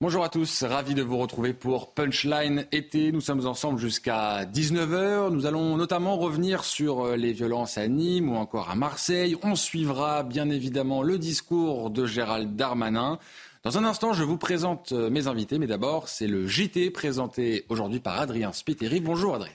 Bonjour à tous, ravi de vous retrouver pour Punchline été. Nous sommes ensemble jusqu'à 19h. Nous allons notamment revenir sur euh, les violences à Nîmes ou encore à Marseille. On suivra bien évidemment le discours de Gérald Darmanin. Dans un instant, je vous présente euh, mes invités, mais d'abord, c'est le JT présenté aujourd'hui par Adrien Spiteri. Bonjour Adrien.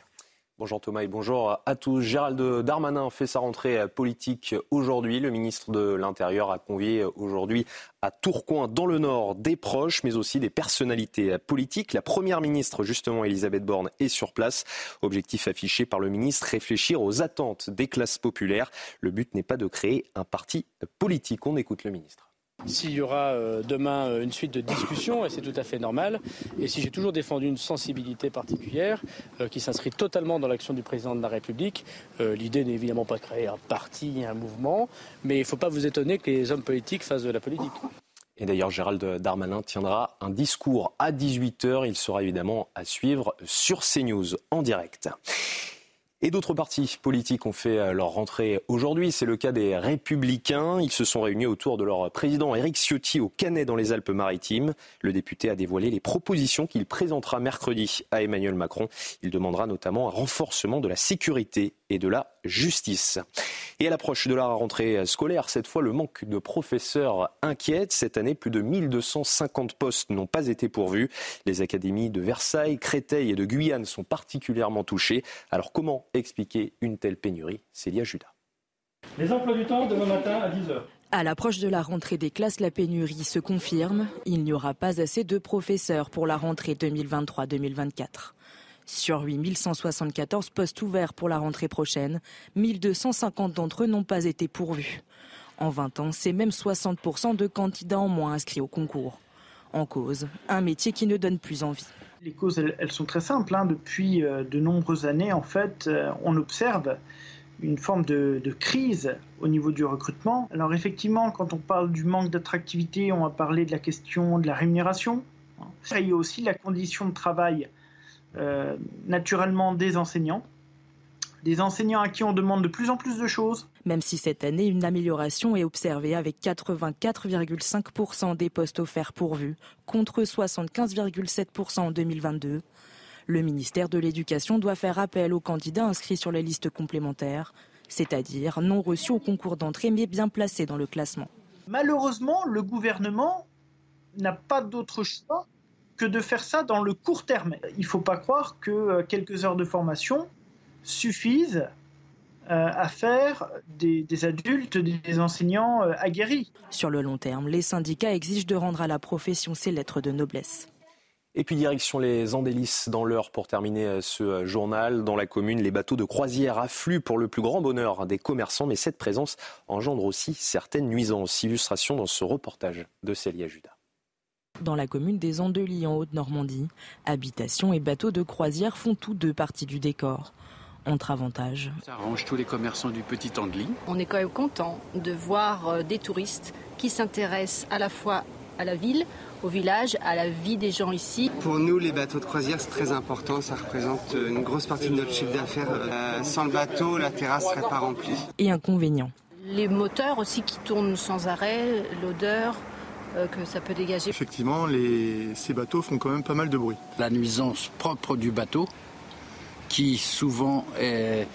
Bonjour Thomas et bonjour à tous. Gérald Darmanin fait sa rentrée politique aujourd'hui. Le ministre de l'Intérieur a convié aujourd'hui à Tourcoing, dans le Nord, des proches, mais aussi des personnalités politiques. La première ministre, justement, Elisabeth Borne, est sur place. Objectif affiché par le ministre, réfléchir aux attentes des classes populaires. Le but n'est pas de créer un parti politique. On écoute le ministre. S'il y aura euh, demain euh, une suite de discussions, et c'est tout à fait normal, et si j'ai toujours défendu une sensibilité particulière euh, qui s'inscrit totalement dans l'action du président de la République, l'idée n'est évidemment pas de créer un parti, un mouvement, mais il ne faut pas vous étonner que les hommes politiques fassent de la politique. Et d'ailleurs, Gérald Darmanin tiendra un discours à 18h. Il sera évidemment à suivre sur CNews en direct. Et d'autres partis politiques ont fait euh, leur rentrée aujourd'hui. C'est le cas des Républicains. Ils se sont réunis autour de leur président Éric Ciotti au Canet dans les Alpes-Maritimes. Le député a dévoilé les propositions qu'il présentera mercredi à Emmanuel Macron. Il demandera notamment un renforcement de la sécurité et de la justice. Et à l'approche de la rentrée scolaire, cette fois, le manque de professeurs inquiète. Cette année, plus de 1250 postes n'ont pas été pourvus. Les académies de Versailles, Créteil et de Guyane sont particulièrement touchées. Alors comment expliquer une telle pénurie? Célia Judas. Les emplois du temps demain matin à 10h. À l'approche de la rentrée des classes, la pénurie se confirme. Il n'y aura pas assez de professeurs pour la rentrée 2023-2024. Sur 8174 postes ouverts pour la rentrée prochaine, 1250 d'entre eux n'ont pas été pourvus. En 20 ans, c'est même 60% de candidats en moins inscrits au concours. En cause, un métier qui ne donne plus envie. Les causes, elles, sont très simples. Hein. Depuis euh, de nombreuses années, en fait, euh, on observe une forme de, crise au niveau du recrutement. Alors effectivement, quand on parle du manque d'attractivité, on va parler de la question de la rémunération. Il y a aussi la condition de travail euh, naturellement des enseignants. Des enseignants à qui on demande de plus en plus de choses. Même si cette année, une amélioration est observée avec 84,5% des postes offerts pourvus, contre 75,7% en 2022. Le ministère de l'Éducation doit faire appel aux candidats inscrits sur les listes complémentaires, c'est-à-dire non reçus au concours d'entrée mais bien placés dans le classement. Malheureusement, le gouvernement n'a pas d'autre choix que de faire ça dans le court terme. Il ne faut pas croire que euh, quelques heures de formation suffisent euh, à faire des, adultes, des enseignants euh, aguerris. Sur le long terme, les syndicats exigent de rendre à la profession ses lettres de noblesse. Et puis direction les Andélis dans l'heure pour terminer ce journal. Dans la commune, les bateaux de croisière affluent pour le plus grand bonheur des commerçants, mais cette présence engendre aussi certaines nuisances. Illustration dans ce reportage de Célia Judas dans la commune des Andelies en Haute-Normandie. Habitations et bateaux de croisière font tous deux parties du décor. Entre avantages. Ça arrange tous les commerçants du Petit Andely. On est quand même content de voir euh, des touristes qui s'intéressent à la fois à la ville, au village, à la vie des gens ici. Pour nous, les bateaux de croisière, c'est très important. Ça représente euh, une grosse partie de notre chiffre d'affaires. Euh, sans le bateau, la terrasse serait pas remplie. Et inconvénient. Les moteurs aussi qui tournent sans arrêt, l'odeur, que ça peut dégager. Effectivement, ces bateaux font quand même pas mal de bruit. La nuisance propre du bateau, qui souvent est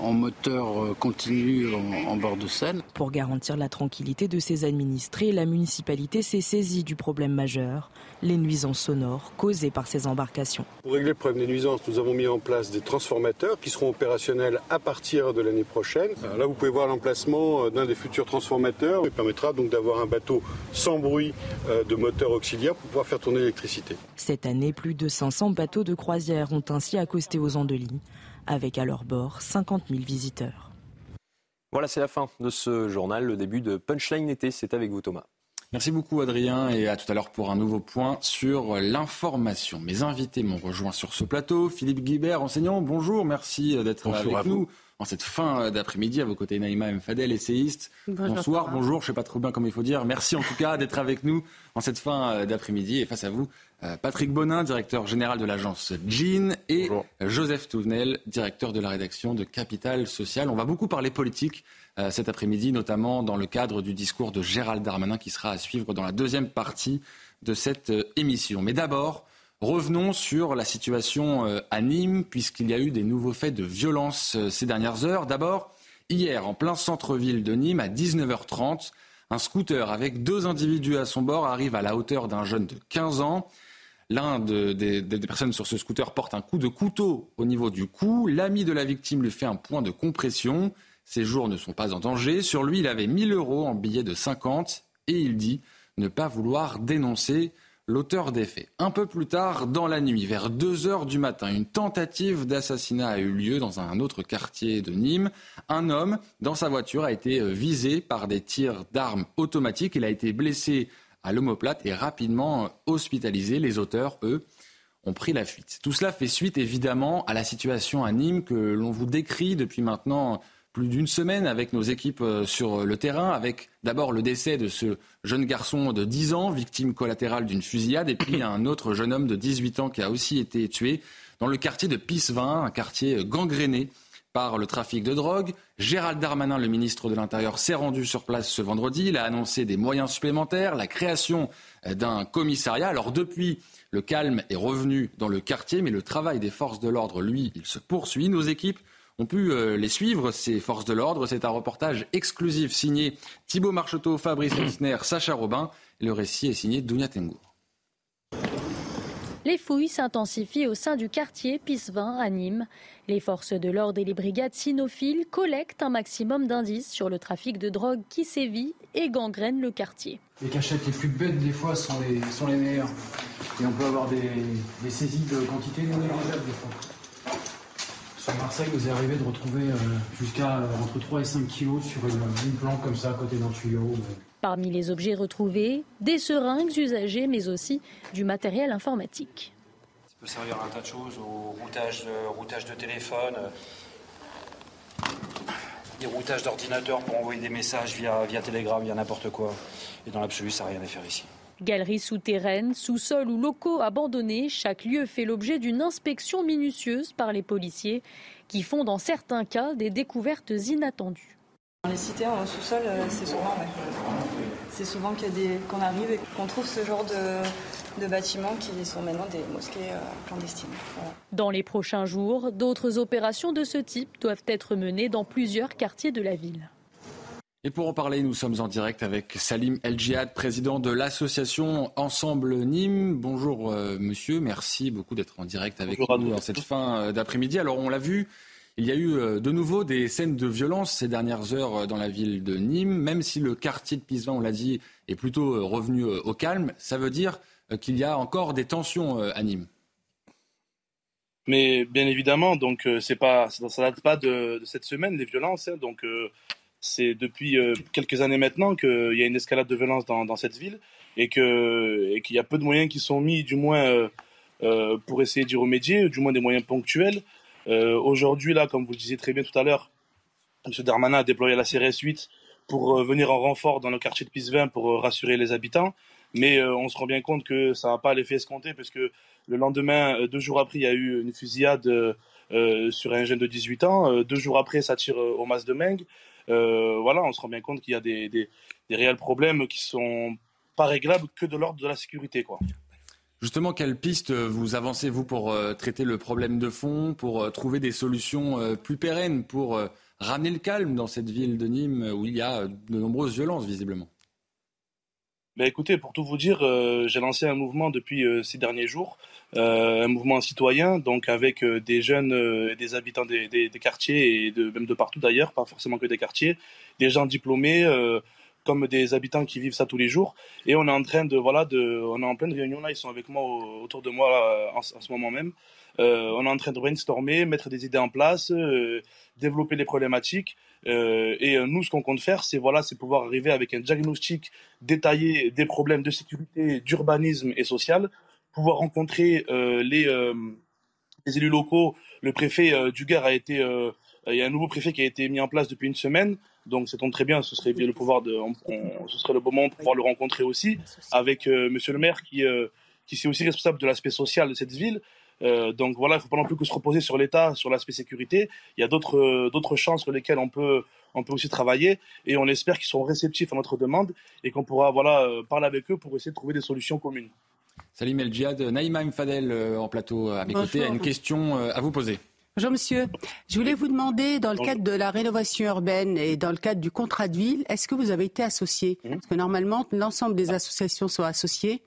en moteur euh, continu en, bord de Seine. Pour garantir la tranquillité de ses administrés, la municipalité s'est saisie du problème majeur, les nuisances sonores causées par ces embarcations. Pour régler le problème des nuisances, nous avons mis en place des transformateurs qui seront opérationnels à partir de l'année prochaine. là, vous pouvez voir l'emplacement euh, d'un des futurs transformateurs qui permettra donc d'avoir un bateau sans bruit euh, de moteur auxiliaire pour pouvoir faire tourner l'électricité. Cette année, plus de 500 bateaux de croisière ont ainsi accosté aux Andelys avec à leur bord 50 000 visiteurs. Voilà, c'est la fin de ce journal, le début de Punchline été. C'est avec vous Thomas. Merci beaucoup Adrien et à tout à l'heure pour un nouveau point sur l'information. Mes invités m'ont rejoint sur ce plateau. Philippe Guibert, enseignant, bonjour, merci d'être avec nous en cette fin d'après-midi. À vos côtés, Naïma Mfadel, essayiste. Bonsoir, bonjour, je ne sais pas trop bien comment il faut dire. Merci en tout cas d'être avec nous en cette fin d'après-midi. Et face à vous, euh, Patrick Bonin, directeur général de l'agence Jean, et Joseph Touvenel, directeur de la rédaction de Capital Social. On va beaucoup parler politique euh, cet après-midi, notamment dans le cadre du discours de Gérald Darmanin qui sera à suivre dans la deuxième partie de cette émission. Mais d'abord, revenons sur la situation à Nîmes, puisqu'il y a eu des nouveaux faits de violence ces dernières heures. D'abord, hier, en plein centre-ville de Nîmes, à 19h30, un scooter avec deux individus à son bord arrive à la hauteur d'un jeune de 15 ans. L'un des personnes sur ce scooter porte un coup de couteau au niveau du cou. L'ami de la victime lui fait un point de compression. Ses jours ne sont pas en danger. Sur lui, il avait 1000 euros en billets de 50 et il dit ne pas vouloir dénoncer l'auteur des faits. Un peu plus tard, dans la nuit, vers 2 heures du matin, une tentative d'assassinat a eu lieu dans un autre quartier de Nîmes. Un homme, dans sa voiture, a été euh, visé par des tirs d'armes automatiques. Il a été blessé à l'omoplate et rapidement hospitalisé. Les auteurs, eux, ont pris la fuite. Tout cela fait suite évidemment à la situation à Nîmes que l'on vous décrit depuis maintenant plus d'une semaine avec nos équipes euh, sur le terrain, avec d'abord le décès de ce jeune garçon de 10 ans, victime collatérale d'une fusillade, et puis un autre jeune homme de 18 ans qui a aussi été tué dans le quartier de Pissevin, un quartier gangréné par le trafic de drogue. Gérald Darmanin, le ministre de l'Intérieur, s'est rendu sur place ce vendredi. Il a annoncé des moyens supplémentaires, la création euh, d'un commissariat. Alors depuis, le calme est revenu dans le quartier, mais le travail des forces de l'ordre, lui, il se poursuit. Nos équipes ont pu euh, les suivre, ces forces de l'ordre. C'est un reportage exclusif signé Thibaut Marcheteau, Fabrice Elsner, Sacha Robin. Le récit est signé Dounia Tengour. Les fouilles s'intensifient au sein du quartier Pissevin à Nîmes. Les forces de l'ordre et les brigades cynophiles collectent un maximum d'indices sur le trafic de drogue qui sévit et gangrène le quartier. Les cachettes les plus bêtes des fois sont les, sont les meilleures. Et on peut avoir des, saisies de quantité non négligeables des fois. Sur Marseille, vous est arrivé de retrouver euh, jusqu'à euh, entre 3 et 5 kilos sur une, plante comme ça à côté d'un tuyau. Parmi les objets retrouvés, des seringues usagées, mais aussi du matériel informatique. Ça peut servir à un tas de choses, au routage, routage de téléphone, euh, des routages d'ordinateur pour envoyer des messages via, via Telegram, via n'importe quoi. Et dans l'absolu, ça n'a rien à faire ici. Galeries souterraines, sous-sols ou locaux abandonnés, chaque lieu fait l'objet d'une inspection minutieuse par les policiers qui font dans certains cas des découvertes inattendues. Dans les cités en sous-sol, euh, c'est souvent, c'est souvent qu'on arrive et qu'on trouve ce genre de, bâtiments qui sont maintenant des mosquées euh, clandestines. Dans les prochains jours, d'autres opérations de ce type doivent être menées dans plusieurs quartiers de la ville. Et pour en parler, nous sommes en direct avec Salim El Djihad, président de l'association Ensemble Nîmes. Bonjour euh, monsieur, merci beaucoup d'être en direct avec nous dans cette fin euh, d'après-midi. Alors on l'a vu, il y a eu euh, de nouveau des scènes de violence ces dernières heures dans la ville de Nîmes. Même si le quartier de Pisevin, on l'a dit, est plutôt revenu au calme, ça veut dire qu'il y a encore des tensions à Nîmes. Mais bien évidemment, donc c'est pas, ça date pas de, cette semaine les violences. Hein. donc c'est depuis euh, quelques années maintenant qu'il y a une escalade de violence dans, cette ville et qu'il y a peu de moyens qui sont mis, du moins euh, euh, pour essayer d'y remédier, du moins des moyens ponctuels. Aujourd'hui, là, comme vous le disiez très bien tout à l'heure, M. Darmanin a déployé la CRS 8 pour venir en renfort dans le quartier de Pisevin pour rassurer les habitants. Mais on se rend bien compte que ça n'a pas l'effet escompté parce que le lendemain, deux jours après, il y a eu une fusillade sur un jeune de 18 ans. deux jours après, ça tire au Mas de Meng. Euh, voilà, on se rend bien compte qu'il y a des, réels problèmes qui sont pas réglables que de l'ordre de la sécurité, quoi. Justement, quelles pistes vous avancez, vous, pour euh, traiter le problème de fond, pour euh, trouver des solutions plus pérennes, pour ramener le calme dans cette ville de Nîmes où il y a de nombreuses violences, visiblement? Ben écoutez, pour tout vous dire, j'ai lancé un mouvement depuis ces derniers jours, un mouvement citoyen, donc avec des jeunes, des habitants des, quartiers et de, même de partout d'ailleurs, pas forcément que des quartiers, des gens diplômés, comme des habitants qui vivent ça tous les jours. Et on est en train de, voilà, de, on est en pleine réunion là, ils sont avec moi autour de moi en, ce moment même. On est en train de brainstormer, mettre des idées en place, développer les problématiques. et nous, ce qu'on compte faire, c'est voilà, c'est pouvoir arriver avec un diagnostic détaillé des problèmes de sécurité, d'urbanisme et social pouvoir rencontrer euh, les, euh, les, élus locaux. Le préfet euh, du Gard a été, il y a un nouveau préfet qui a été mis en place depuis une semaine. Donc, ça tombe très bien. Ce serait le pouvoir de, ce serait le bon moment pour pouvoir le rencontrer aussi avec Monsieur le maire qui, qui est aussi responsable de l'aspect social de cette ville. Donc voilà, il ne faut pas non plus que se reposer sur l'État, sur l'aspect sécurité. Il y a d'autres d'autres champs sur lesquels on peut on peut aussi travailler et on espère qu'ils seront réceptifs à notre demande et qu'on pourra voilà parler avec eux pour essayer de trouver des solutions communes. Salim El Djihad, Naïma Mfadel en plateau à mes côtés a une question à vous poser. Bonjour monsieur. Je voulais vous demander, dans le cadre de la rénovation urbaine et dans le cadre du contrat de ville, est-ce que vous avez été associé? Mmh. Parce que normalement, l'ensemble des associations sont associées.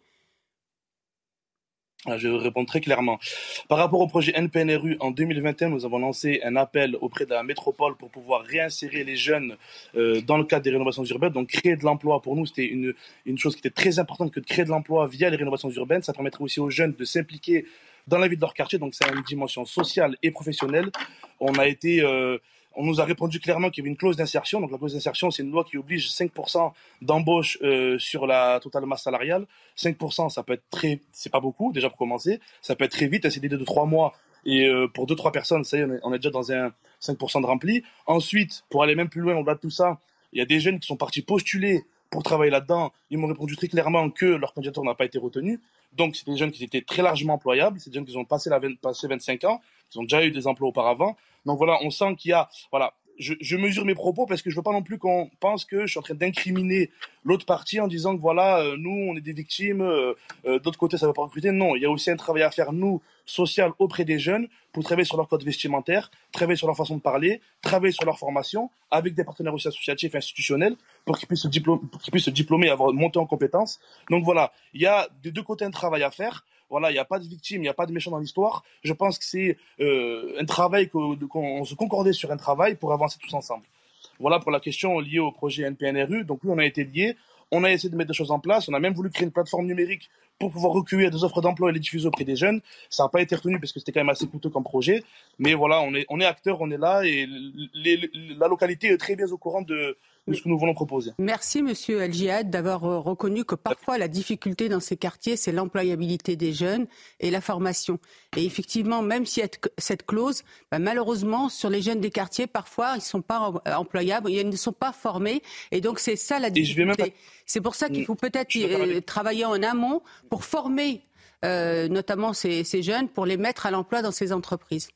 Ah, je vais répondre très clairement. Par rapport au projet NPNRU, en 2021, nous avons lancé un appel auprès de la métropole pour pouvoir réinsérer les jeunes euh, dans le cadre des rénovations urbaines. Donc, créer de l'emploi, pour nous, c'était une, une chose qui était très importante que de créer de l'emploi via les rénovations urbaines. Ça permettrait aussi aux jeunes de s'impliquer dans la vie de leur quartier. Donc, c'est une dimension sociale et professionnelle. On a été, euh, on nous a répondu clairement qu'il y avait une clause d'insertion. Donc, la clause d'insertion, c'est une loi qui oblige 5% d'embauche euh, sur la totale masse salariale. 5%, ça peut être très, c'est pas beaucoup, déjà pour commencer. Ça peut être très vite, un CDD de trois mois. Et euh, pour deux, trois personnes, ça y est, on est déjà dans un 5% de rempli. Ensuite, pour aller même plus loin au-delà de tout ça, il y a des jeunes qui sont partis postuler pour travailler là-dedans. Ils m'ont répondu très clairement que leur candidature n'a pas été retenue. Donc, c'est des jeunes qui étaient très largement employables. C'est des jeunes qui ont passé, la, passé 25 ans, qui ont déjà eu des emplois auparavant. Donc voilà, on sent qu'il y a, voilà, je, mesure mes propos parce que je veux pas non plus qu'on pense que je suis en train d'incriminer l'autre partie en disant que voilà, euh, nous, on est des victimes, euh, euh, d'autre côté, ça ne va pas recruter. Non, il y a aussi un travail à faire, nous, social, auprès des jeunes, pour travailler sur leur code vestimentaire, travailler sur leur façon de parler, travailler sur leur formation, avec des partenaires aussi associatifs et institutionnels, pour qu'ils puissent, se diplômer, pour qu'ils puissent se diplômer et avoir monté en compétences. Donc voilà, il y a des deux côtés un travail à faire. Voilà, il n'y a pas de victime, il n'y a pas de méchant dans l'histoire. Je pense que c'est euh, un travail qu'on se concordait sur un travail pour avancer tous ensemble. Voilà pour la question liée au projet NPNRU. Donc oui, on a été liés. On a essayé de mettre des choses en place. On a même voulu créer une plateforme numérique pour pouvoir recueillir des offres d'emploi et les diffuser auprès des jeunes. Ça n'a pas été retenu parce que c'était quand même assez coûteux comme projet. Mais voilà, on est, on est acteur, on est là et la localité est très bien au courant de, ce que nous voulons proposer. Merci, Monsieur El Jihad, d'avoir euh, reconnu que parfois la difficulté dans ces quartiers, c'est l'employabilité des jeunes et la formation. Et effectivement, même si cette clause, bah, malheureusement, sur les jeunes des quartiers, parfois, ils ne sont pas employables, ils ne sont pas formés. Et donc, c'est ça la difficulté. C'est pour ça qu'il faut peut-être euh, travailler en amont pour former euh, notamment ces, ces jeunes, pour les mettre à l'emploi dans ces entreprises.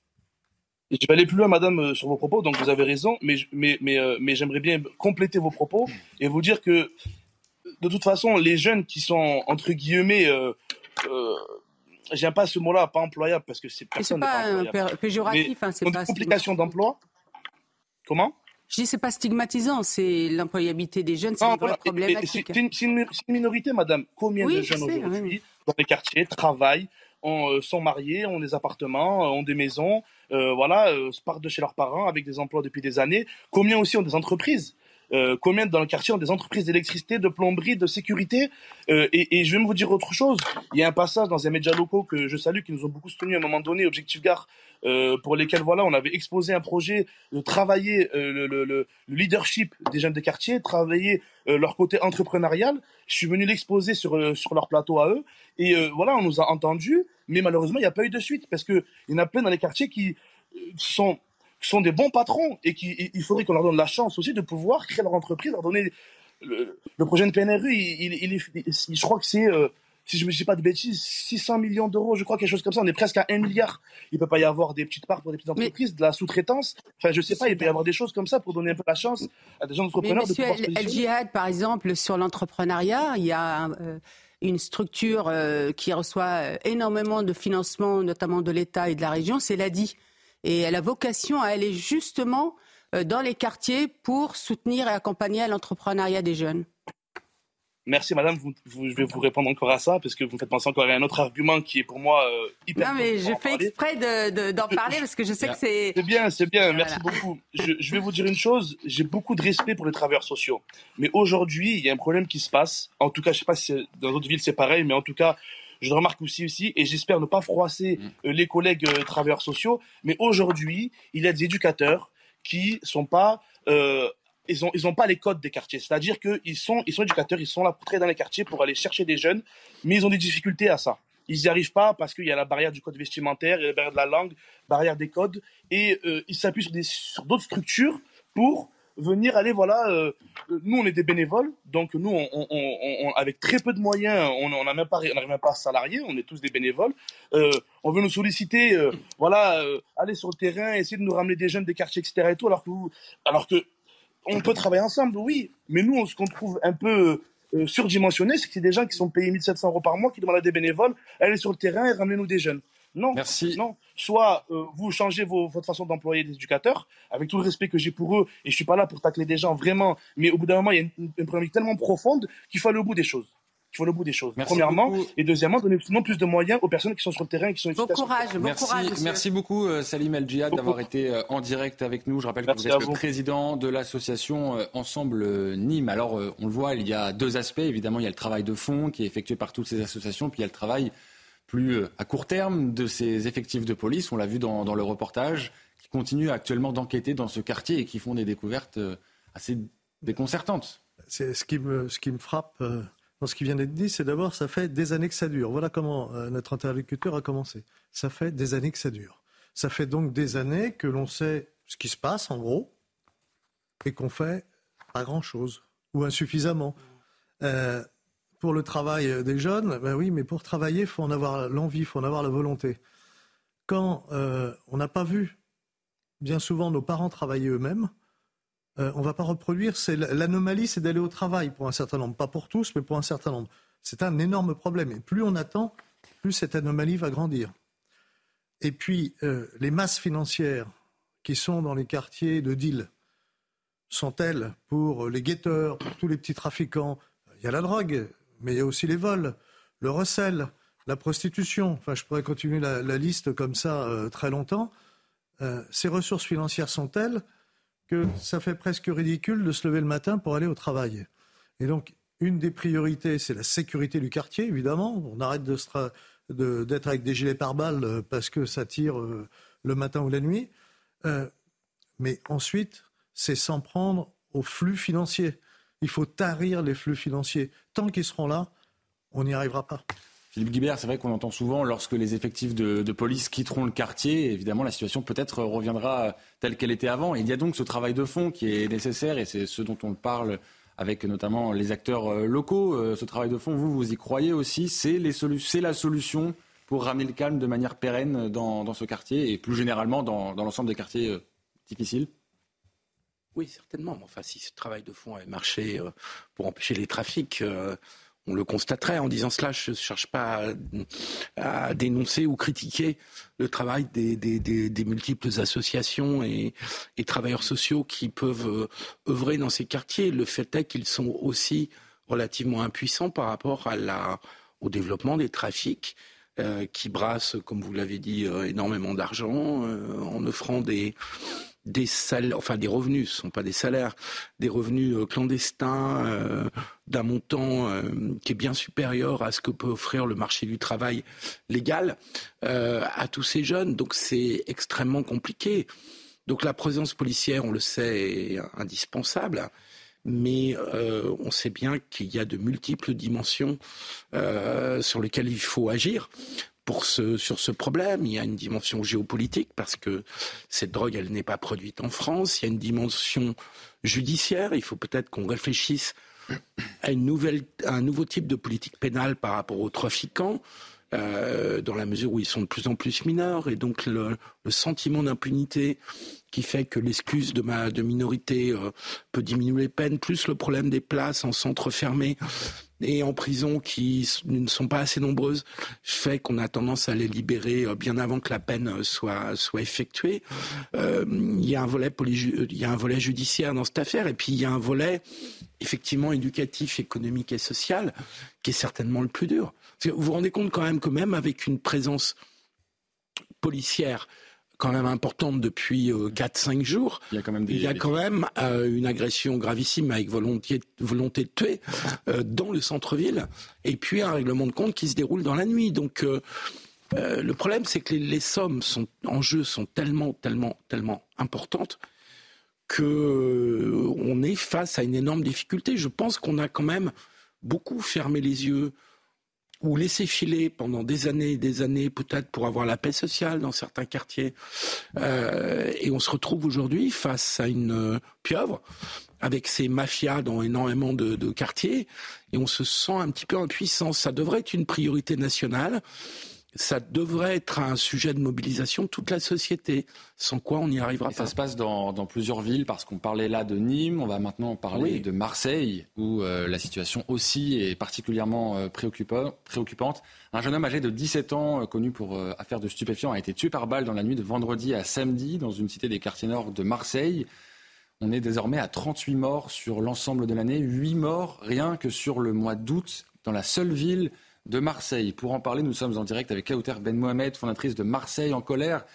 Je vais aller plus loin, madame, euh, sur vos propos, donc vous avez raison, mais, mais, mais, euh, mais j'aimerais bien compléter vos propos et vous dire que, de toute façon, les jeunes qui sont, entre guillemets, euh, euh, j'aime pas ce mot-là, pas employable, parce que c'est personne n'est pas, pas péjoratif, hein, c'est pas... complication d'emploi Comment? Je dis c'est pas stigmatisant, c'est l'employabilité des jeunes, c'est une vraie problématique. C'est une, minorité, madame. Combien de jeunes aujourd'hui dans les quartiers travaillent, ont, sont mariés, ont des appartements, ont des maisons, euh, voilà, euh, partent de chez leurs parents avec des emplois depuis des années. Combien aussi ont des entreprises euh, combien dans le quartier ont des entreprises d'électricité, de plomberie, de sécurité euh, et, et, je vais vous dire autre chose. Il y a un passage dans un média locaux que je salue, qui nous ont beaucoup soutenu à un moment donné, Objectif Gare, euh, pour lesquels voilà, on avait exposé un projet de travailler euh, le, le, le, leadership des jeunes des quartiers, travailler euh, leur côté entrepreneurial. Je suis venu l'exposer sur sur leur plateau à eux et voilà, on nous a entendus, mais malheureusement il n'y a pas eu de suite parce que il y en a plein dans les quartiers qui sont sont des bons patrons et qui il faudrait qu'on leur donne la chance aussi de pouvoir créer leur entreprise, leur donner le, projet de PNRU. Il, il, il, je crois que c'est euh, si je ne me dis pas de bêtises, 600 millions d'euros, je crois, quelque chose comme ça. On est presque à 1 milliard. Il ne peut pas y avoir des petites parts pour des petites entreprises, de la sous-traitance. Enfin, je ne sais pas, il peut y avoir des choses comme ça pour donner un peu la chance à des gens entrepreneurs de pouvoir El Jihad, par exemple, sur l'entrepreneuriat, il y a euh, une structure euh, qui reçoit énormément de financement, notamment de l'État et de la région, c'est l'ADI et elle a vocation à aller justement euh, dans les quartiers pour soutenir et accompagner l'entrepreneuriat des jeunes. Merci madame, je vais vous répondre encore à ça parce que vous me faites penser encore à un autre argument qui est pour moi euh, hyper Non mais je fais exprès d'en parler parce que je sais que c'est... C'est bien, c'est bien, merci beaucoup. Je, je, vais vous dire une chose, j'ai beaucoup de respect pour les travailleurs sociaux. Mais aujourd'hui, il y a un problème qui se passe. En tout cas, je ne sais pas si dans d'autres villes c'est pareil, mais en tout cas, je le remarque aussi, aussi et j'espère ne pas froisser mm. euh, les collègues euh, travailleurs sociaux, mais aujourd'hui, il y a des éducateurs qui sont pas euh, ils ont ils ont pas les codes des quartiers, c'est-à-dire qu'ils sont ils sont éducateurs, ils sont là pour dans les quartiers pour aller chercher des jeunes, mais ils ont des difficultés à ça. Ils n'y arrivent pas parce qu'il y a la barrière du code vestimentaire, il y a la barrière de la langue, barrière des codes, et euh, ils s'appuient sur, sur d'autres structures pour venir aller, voilà, euh, nous on est des bénévoles, donc nous, on, avec très peu de moyens, on n'arrive même, pas, même pas à salarier, on est tous des bénévoles. Euh, on veut nous solliciter, voilà, aller sur le terrain, essayer de nous ramener des jeunes des quartiers, etc. Et tout, alors que, alors que on peut travailler ensemble, oui, mais nous, ce qu'on trouve un peu surdimensionné, c'est que c'est des gens qui sont payés 1700 euros par mois, qui demandent à des bénévoles, aller sur le terrain et ramener nous des jeunes. Non. Merci. Non. Soit euh, vous changez votre façon d'employer des éducateurs, avec tout le respect que j'ai pour eux, et je suis pas là pour tacler des gens vraiment, mais au bout d'un moment, il y a une, une problématique tellement profonde qu'il faut aller au bout des choses. Il faut au bout des choses. Premièrement, et deuxièmement, donner non plus de moyens aux personnes qui sont sur le terrain et qui sont Bon courage, bon merci, courage. Merci beaucoup, euh, Salim El Djihad, d'avoir été euh, en direct avec nous. Je rappelle que vous êtes le président de l'association Ensemble Nîmes. Alors, on le voit, il y a deux aspects. Évidemment, il y a le travail de fond qui est effectué par toutes ces associations, puis il y a le travail plus euh, à court terme de ces effectifs de police. On l'a vu dans, le reportage, qui continuent actuellement d'enquêter dans ce quartier et qui font des découvertes euh, assez déconcertantes. C'est ce qui me, ce qui me frappe euh, ce qui vient d'être dit, c'est d'abord ça fait des années que ça dure. Voilà comment notre interlocuteur a commencé. Ça fait des années que ça dure. Ça fait donc des années que l'on sait ce qui se passe en gros et qu'on fait pas grand chose ou insuffisamment pour le travail des jeunes, ben oui, mais pour travailler, il faut en avoir l'envie, il faut en avoir la volonté. Quand euh, on n'a pas vu bien souvent nos parents travailler eux-mêmes, euh, on ne va pas reproduire. L'anomalie, c'est d'aller au travail pour un certain nombre. Pas pour tous, mais pour un certain nombre. C'est un énorme problème. Et plus on attend, plus cette anomalie va grandir. Et puis, euh, les masses financières qui sont dans les quartiers de deal sont-elles pour les guetteurs, pour tous les petits trafiquants Il y a la drogue, mais il y a aussi les vols, le recel, la prostitution. Enfin, je pourrais continuer la, liste comme ça euh, très longtemps. Ces ressources financières sont telles que ça fait presque ridicule de se lever le matin pour aller au travail. Et donc, une des priorités, c'est la sécurité du quartier, évidemment. On arrête d'être avec des gilets pare-balles euh, parce que ça tire le matin ou la nuit. mais ensuite, c'est s'en prendre aux flux financiers. Il faut tarir les flux financiers. Tant qu'ils seront là, on n'y arrivera pas. Philippe Guibert, c'est vrai qu'on entend souvent lorsque les effectifs de, police quitteront le quartier, évidemment la situation peut-être reviendra telle qu'elle était avant. il y a donc ce travail de fond qui est nécessaire et c'est ce dont on parle avec notamment les acteurs euh, locaux. Euh, ce travail de fond, vous, vous y croyez aussi? C'est la solution pour ramener le calme de manière pérenne dans, ce quartier et plus généralement dans l'ensemble des quartiers euh, difficiles? Oui, certainement. Enfin, si ce travail de fond avait marché pour empêcher les trafics, on le constaterait. En disant cela, je ne cherche pas à, dénoncer ou critiquer le travail des, multiples associations et, travailleurs sociaux qui peuvent euh, œuvrer dans ces quartiers. Le fait est qu'ils sont aussi relativement impuissants par rapport au développement des trafics. qui brassent, comme vous l'avez dit, énormément d'argent en offrant des, des salaires, enfin des revenus, ce ne sont pas des salaires, des revenus euh, clandestins euh, d'un montant euh, qui est bien supérieur à ce que peut offrir le marché du travail légal à tous ces jeunes. Donc c'est extrêmement compliqué. Donc la présence policière, on le sait, est indispensable. Mais on sait bien qu'il y a de multiples dimensions sur lesquelles il faut agir sur ce problème. Il y a une dimension géopolitique parce que cette drogue, elle n'est pas produite en France. Il y a une dimension judiciaire. Il faut peut-être qu'on réfléchisse à, une nouvelle, un nouveau type de politique pénale par rapport aux trafiquants. Euh, dans la mesure où ils sont de plus en plus mineurs et donc le, sentiment d'impunité qui fait que l'excuse de de minorité euh, peut diminuer les peines, plus le problème des places en centre fermé et en prison qui ne sont pas assez nombreuses fait qu'on a tendance à les libérer euh, bien avant que la peine euh, soit soit effectuée. Euh, il y a un volet il y a un volet judiciaire dans cette affaire et puis il y a un volet effectivement éducatif, économique et social qui est certainement le plus dur. Vous vous rendez compte quand même que même avec une présence policière quand même importante depuis 4-5 euh, jours. Il y a quand même, il y a quand même euh, une agression gravissime avec volonté, volonté de tuer euh, dans le centre-ville, et puis un règlement de compte qui se déroule dans la nuit. Donc le problème, c'est que les, sommes sont, en jeu sont tellement, tellement, tellement importantes que on est face à une énorme difficulté. Je pense qu'on a quand même beaucoup fermé les yeux ou laisser filer pendant des années et des années, peut-être pour avoir la paix sociale dans certains quartiers. Euh, et on se retrouve aujourd'hui face à une euh, pieuvre avec ces mafias dans énormément de, de quartiers, et on se sent un petit peu impuissant. Ça devrait être une priorité nationale ça devrait être un sujet de mobilisation de toute la société, sans quoi on n'y arrivera pas. Ça se passe dans, plusieurs villes, parce qu'on parlait là de Nîmes, on va maintenant parler de Marseille, où euh, la situation aussi est particulièrement euh, préoccupante. Un jeune homme âgé de 17 ans, euh, connu pour affaire de stupéfiants, a été tué par balle dans la nuit de vendredi à samedi, dans une cité des quartiers nord de Marseille. On est désormais à 38 morts sur l'ensemble de l'année, 8 morts rien que sur le mois d'août, dans la seule ville de Marseille. Pour en parler, nous sommes en direct avec Kauter Ben Mohamed, fondatrice de Marseille en colère.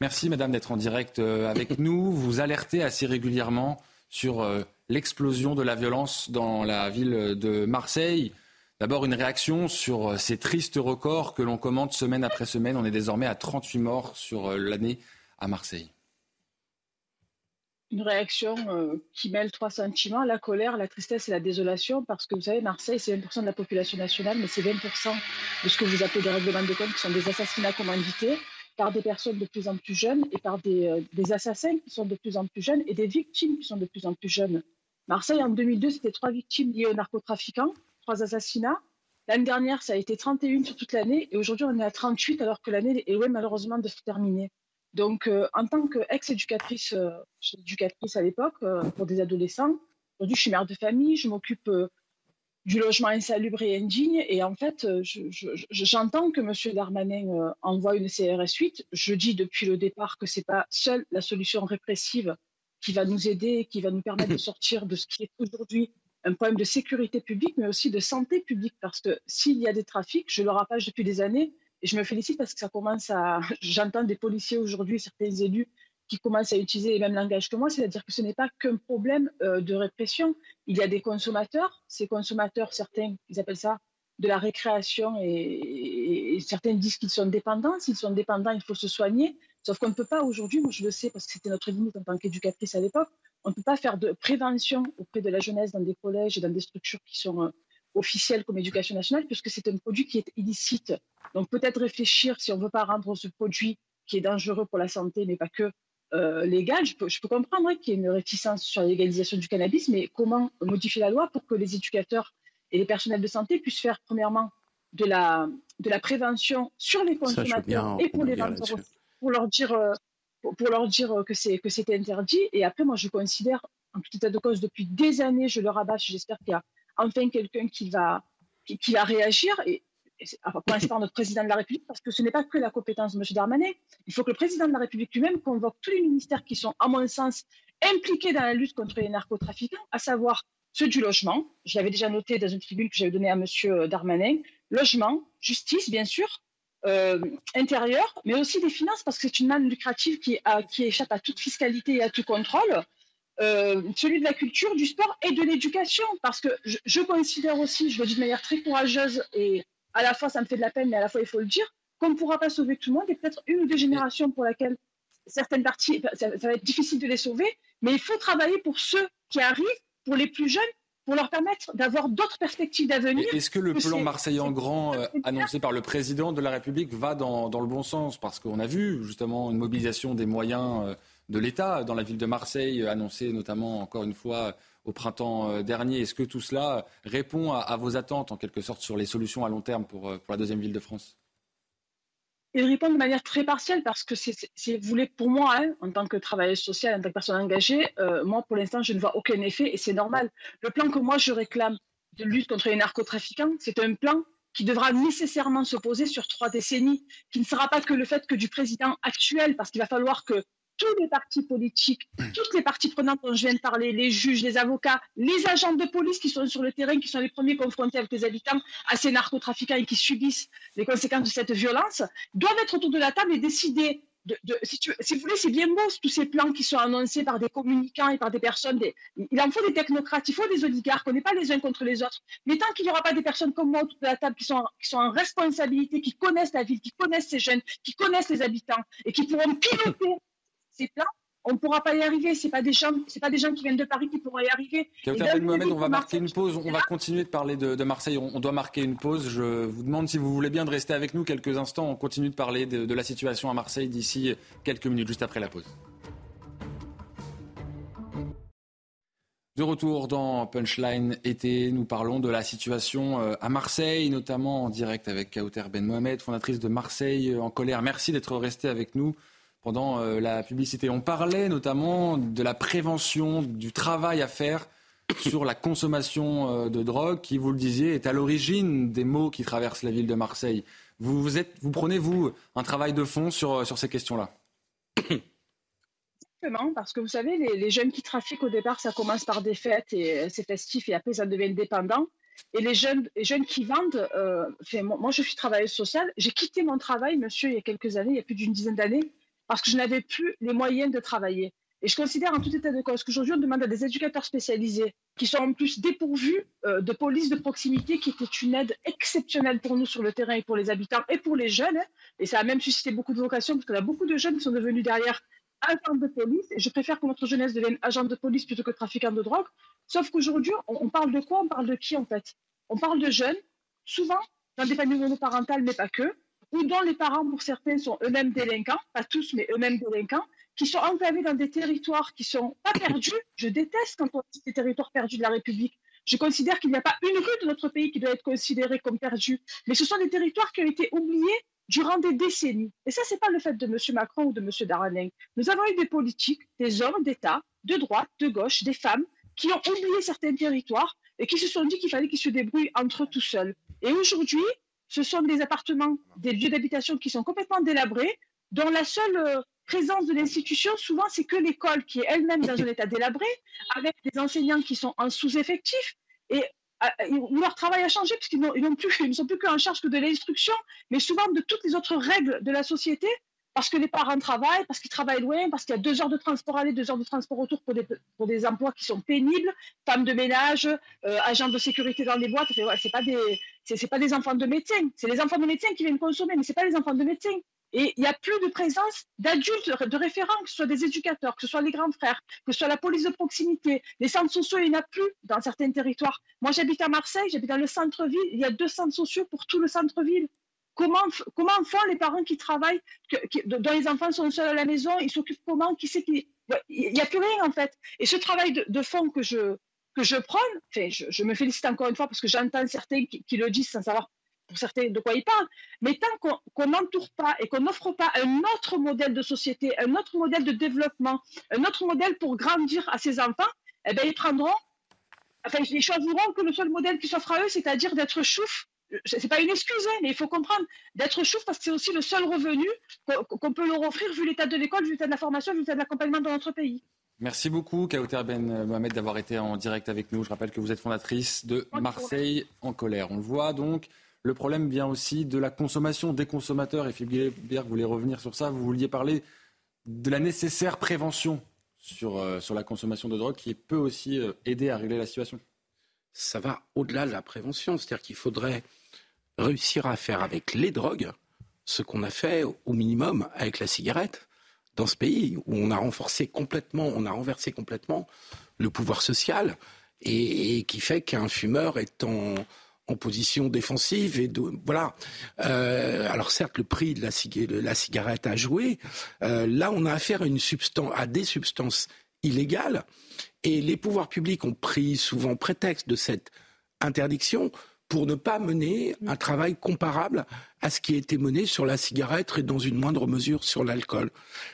Merci, madame, d'être en direct euh, avec nous. Vous alertez assez régulièrement sur euh, l'explosion de la violence dans la ville de Marseille. D'abord, une réaction sur euh, ces tristes records que l'on commente semaine après semaine. On est désormais à 38 morts sur l'année à Marseille une réaction euh, qui mêle trois sentiments, la colère, la tristesse et la désolation, parce que vous savez, Marseille, c'est 20% de la population nationale, mais c'est 20% de ce que vous appelez des règlements de compte, qui sont des assassinats commandités par des personnes de plus en plus jeunes et par des, euh, des, assassins qui sont de plus en plus jeunes et des victimes qui sont de plus en plus jeunes. Marseille, en 2002, c'était trois victimes liées aux narcotrafiquants, trois assassinats. L'année dernière, ça a été 31 sur toute l'année, et aujourd'hui, on est à 38, alors que l'année est loin malheureusement de se terminer. Donc, euh, en tant qu'ex-éducatrice, euh, éducatrice à l'époque euh, pour des adolescents, aujourd'hui je suis mère de famille, je m'occupe du logement insalubre et indigne. Et en fait, j'entends que M. Darmanin envoie une CRS 8. Je dis depuis le départ que ce n'est pas seule la solution répressive qui va nous aider, qui va nous permettre de sortir de ce qui est aujourd'hui un problème de sécurité publique, mais aussi de santé publique. Parce que s'il y a des trafics, je le rappelle depuis des années, et je me félicite parce que ça commence à. J'entends des policiers aujourd'hui, certains élus, qui commencent à utiliser les mêmes langages que moi, c'est-à-dire que ce n'est pas qu'un problème euh, de répression. Il y a des consommateurs. Ces consommateurs, certains, ils appellent ça de la récréation et, certains disent qu'ils sont dépendants. S'ils sont dépendants, il faut se soigner. Sauf qu'on ne peut pas aujourd'hui, moi je le sais parce que c'était notre limite en tant qu'éducatrice à l'époque, on ne peut pas faire de prévention auprès de la jeunesse dans des collèges et dans des structures qui sont euh, officielle comme éducation nationale, puisque c'est un produit qui est illicite. Donc peut-être réfléchir si on ne veut pas rendre ce produit qui est dangereux pour la santé, mais pas que euh, légal. Je peux, je peux comprendre qu'il y ait une réticence sur la légalisation du cannabis, mais comment modifier la loi pour que les éducateurs et les personnels de santé puissent faire premièrement de la, de la prévention sur les consommateurs et pour les vendeurs, pour leur dire, euh, pour, leur dire que c'est que c'était interdit. Et après, moi, je considère, en tout état de cause, depuis des années, je le rabâche, j'espère qu'il y a enfin quelqu'un qui va, qui, va réagir. Et, et pour l'instant, notre président de la République, parce que ce n'est pas que la compétence de M. Darmanin. Il faut que le président de la République lui-même convoque tous les ministères qui sont, à mon sens, impliqués dans la lutte contre les narcotrafiquants, à savoir ceux du logement. Je l'avais déjà noté dans une tribune que j'avais donnée à M. Darmanin. Logement, justice, bien sûr, euh, intérieur, mais aussi des finances, parce que c'est une manne lucrative qui, qui échappe à toute fiscalité et à tout contrôle. Euh, celui de la culture, du sport et de l'éducation. Parce que je, considère aussi, je le dis de manière très courageuse, et à la fois ça me fait de la peine, mais à la fois il faut le dire, qu'on ne pourra pas sauver tout le monde, et peut-être une ou deux générations pour lesquelles certaines parties, ça, va être difficile de les sauver, mais il faut travailler pour ceux qui arrivent, pour les plus jeunes, pour leur permettre d'avoir d'autres perspectives d'avenir. Est-ce que le plan Marseille en grand euh, annoncé par le président de la République va dans, dans le bon sens? Parce qu'on a vu justement une mobilisation des moyens euh, de l'État dans la ville de Marseille, euh, annoncé notamment encore une fois au printemps euh, dernier. Est-ce que tout cela répond à, vos attentes en quelque sorte sur les solutions à long terme pour, euh, la deuxième ville de France? Il répond de manière très partielle parce que c'est, vous voulez, pour moi, hein, en tant que travailleuse sociale, en tant que personne engagée, moi, pour l'instant, je ne vois aucun effet et c'est normal. Le plan que moi, je réclame de lutte contre les narcotrafiquants, c'est un plan qui devra nécessairement se poser sur trois décennies, qui ne sera pas que le fait que du président actuel, parce qu'il va falloir que tous les partis politiques, toutes les parties prenantes dont je viens de parler, les juges, les avocats, les agents de police qui sont sur le terrain, qui sont les premiers confrontés avec les habitants à ces narcotrafiquants et qui subissent les conséquences de cette violence, doivent être autour de la table et décider. De, si, vous voulez, c'est bien beau tous ces plans qui sont annoncés par des communicants et par des personnes. il en faut des technocrates, il faut des oligarques, on n'est pas les uns contre les autres. Mais tant qu'il n'y aura pas des personnes comme moi autour de la table qui sont, qui sont en responsabilité, qui connaissent la ville, qui connaissent ces jeunes, qui connaissent les habitants et qui pourront piloter ces plans, on ne pourra pas y arriver. C'est pas des gens, c'est pas des gens qui viennent de Paris qui pourront y arriver. Mohamed, on va marquer une pause. On va continuer de parler de, Marseille. On, doit marquer une pause. Je vous demande si vous voulez bien de rester avec nous quelques instants. On continue de parler de, de la situation à Marseille d'ici quelques minutes, juste après la pause. De retour dans Punchline été, nous parlons de la situation euh, à Marseille, notamment en direct avec Kauter Ben Mohamed, fondatrice de Marseille euh, en colère. Merci d'être resté avec nous pendant euh, la publicité. On parlait notamment de la prévention, du travail à faire sur la consommation de drogue qui, vous le disiez, est à l'origine des maux qui traversent la ville de Marseille. Vous, vous, prenez, vous, un travail de fond sur, sur ces questions-là? Parce que vous savez, les, jeunes qui trafiquent au départ, ça commence par des fêtes et euh, c'est festif et après ça devient dépendant. Et les jeunes, qui vendent, euh, moi, je suis travailleuse sociale, j'ai quitté mon travail, monsieur, il y a quelques années, il y a plus d'une dizaine d'années, parce que je n'avais plus les moyens de travailler. Et je considère en tout état de cause qu'aujourd'hui, on demande à des éducateurs spécialisés qui sont en plus dépourvus euh, de police de proximité, qui était une aide exceptionnelle pour nous sur le terrain et pour les habitants et pour les jeunes. Hein. Et ça a même suscité beaucoup de vocations, parce qu'on a beaucoup de jeunes qui sont devenus derrière agent de police. Et je préfère que notre jeunesse devienne agent de police plutôt que trafiquant de drogue. Sauf qu'aujourd'hui, on, parle de quoi? On parle de qui en fait? On parle de jeunes, souvent dans des familles monoparentales, mais pas que, ou dont les parents, pour certains, sont eux-mêmes délinquants, pas tous, mais eux-mêmes délinquants, qui sont enclavés dans des territoires qui sont pas perdus. Je déteste quand on dit des territoires perdus de la République. Je considère qu'il n'y a pas une rue de notre pays qui doit être considérée comme perdue, mais ce sont des territoires qui ont été oubliés durant des décennies. Et ça, ce n'est pas le fait de M. Macron ou de M. Darmanin. Nous avons eu des politiques, des hommes d'État, de droite, de gauche, des femmes, qui ont oublié certains territoires et qui se sont dit qu'il fallait qu'ils se débrouillent entre eux tout seuls. Et aujourd'hui, ce sont des appartements, des lieux d'habitation qui sont complètement délabrés, dont la seule euh, présence de l'institution, souvent, c'est que l'école qui est elle-même dans un état délabré, avec des enseignants qui sont en sous-effectif. Et leur travail a changé puisqu'ils n'ont plus, ils ne sont plus qu'en charge que de l'instruction, mais souvent de toutes les autres règles de la société, parce que les parents travaillent, parce qu'ils travaillent loin, parce qu'il y a deux heures de transport aller, deux heures de transport retour pour des, emplois qui sont pénibles, femmes de ménage, euh, agents de sécurité dans les boîtes. Ouais, c'est pas des, c'est pas des enfants de médecins, c'est les enfants de médecins qui viennent consommer, mais c'est pas les enfants de médecins. Et il n'y a plus de présence d'adultes, de référents, que ce soit des éducateurs, que ce soit les grands frères, que ce soit la police de proximité. Les centres sociaux, il n'y en a plus dans certains territoires. Moi, j'habite à Marseille, j'habite dans le centre-ville. Il y a deux centres sociaux pour tout le centre-ville. Comment, font les parents qui travaillent, dont les enfants sont seuls à la maison, ils s'occupent comment Qui sait qui Il n'y a plus rien en fait. Et ce travail de, fond que je, que je prends, enfin, je, me félicite encore une fois parce que j'entends certains qui, qui, le disent sans savoir pour certains de quoi ils parlent, mais tant qu'on n'entoure pas et qu'on n'offre pas un autre modèle de société, un autre modèle de développement, un autre modèle pour grandir à ces enfants, eh bien, ils prendront, enfin, ils choisiront que le seul modèle qui s'offre à eux, c'est-à-dire d'être chouf. C'est pas une excuse, hein, mais il faut comprendre d'être chouf parce que c'est aussi le seul revenu qu'on peut leur offrir vu l'état de l'école, vu l'état de la formation, vu l'état de l'accompagnement dans notre pays. Merci beaucoup, Kauter Ben Mohamed, d'avoir été en direct avec nous. Je rappelle que vous êtes fondatrice de Marseille en colère. On le voit donc. Le problème vient aussi de la consommation des consommateurs. Et Philippe Guébert voulait revenir sur ça. Vous vouliez parler de la nécessaire prévention sur, euh, sur la consommation de drogue qui peut aussi euh, aider à régler la situation. Ça va au-delà de la prévention. C'est-à-dire qu'il faudrait réussir à faire avec les drogues ce qu'on a fait au minimum avec la cigarette dans ce pays, où on a renforcé complètement, on a renversé complètement le pouvoir social et qui fait qu'un fumeur est en, position défensive et voilà. Euh, alors certes, le prix de la, cigarette a joué. Euh, là, on a affaire à des substances illégales, et les pouvoirs publics ont pris souvent prétexte de cette interdiction pour ne pas mener un travail comparable à ce qui a été mené sur la cigarette et dans une moindre mesure sur l'alcool.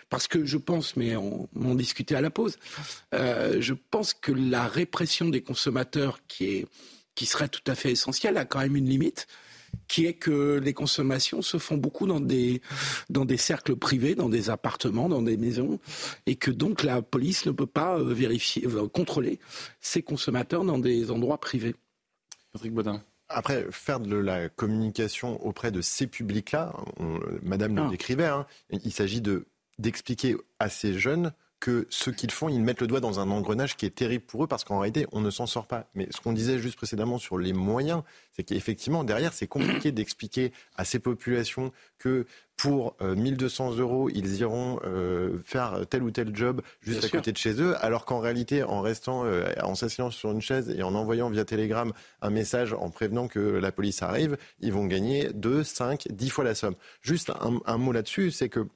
Parce que je pense, mais on, en discutait à la pause, euh, je pense que la répression des consommateurs qui est qui serait tout à fait essentiel, a quand même une limite qui est que les consommations se font beaucoup dans des, dans des cercles privés, dans des appartements, dans des maisons, et que donc la police ne peut pas euh, vérifier, euh, contrôler ces consommateurs dans des endroits privés. Patrick Baudin. Après, faire de la communication auprès de ces publics-là, Madame le ah. décrivait, hein, il s'agit de d'expliquer à ces jeunes que ce qu'ils font, ils mettent le doigt dans un engrenage qui est terrible pour eux parce qu'en réalité, on ne s'en sort pas. Mais ce qu'on disait juste précédemment sur les moyens, c'est qu'effectivement, derrière, c'est compliqué d'expliquer à ces populations que pour 1200 euh, euros, ils iront euh, faire tel ou tel job juste à côté de chez eux, alors qu'en réalité, en restant, euh, en s'asseyant sur une chaise et en envoyant via Telegram un message en prévenant que la police arrive, ils vont gagner 2, 5, 10 fois la somme. Juste un mot là-dessus, c'est que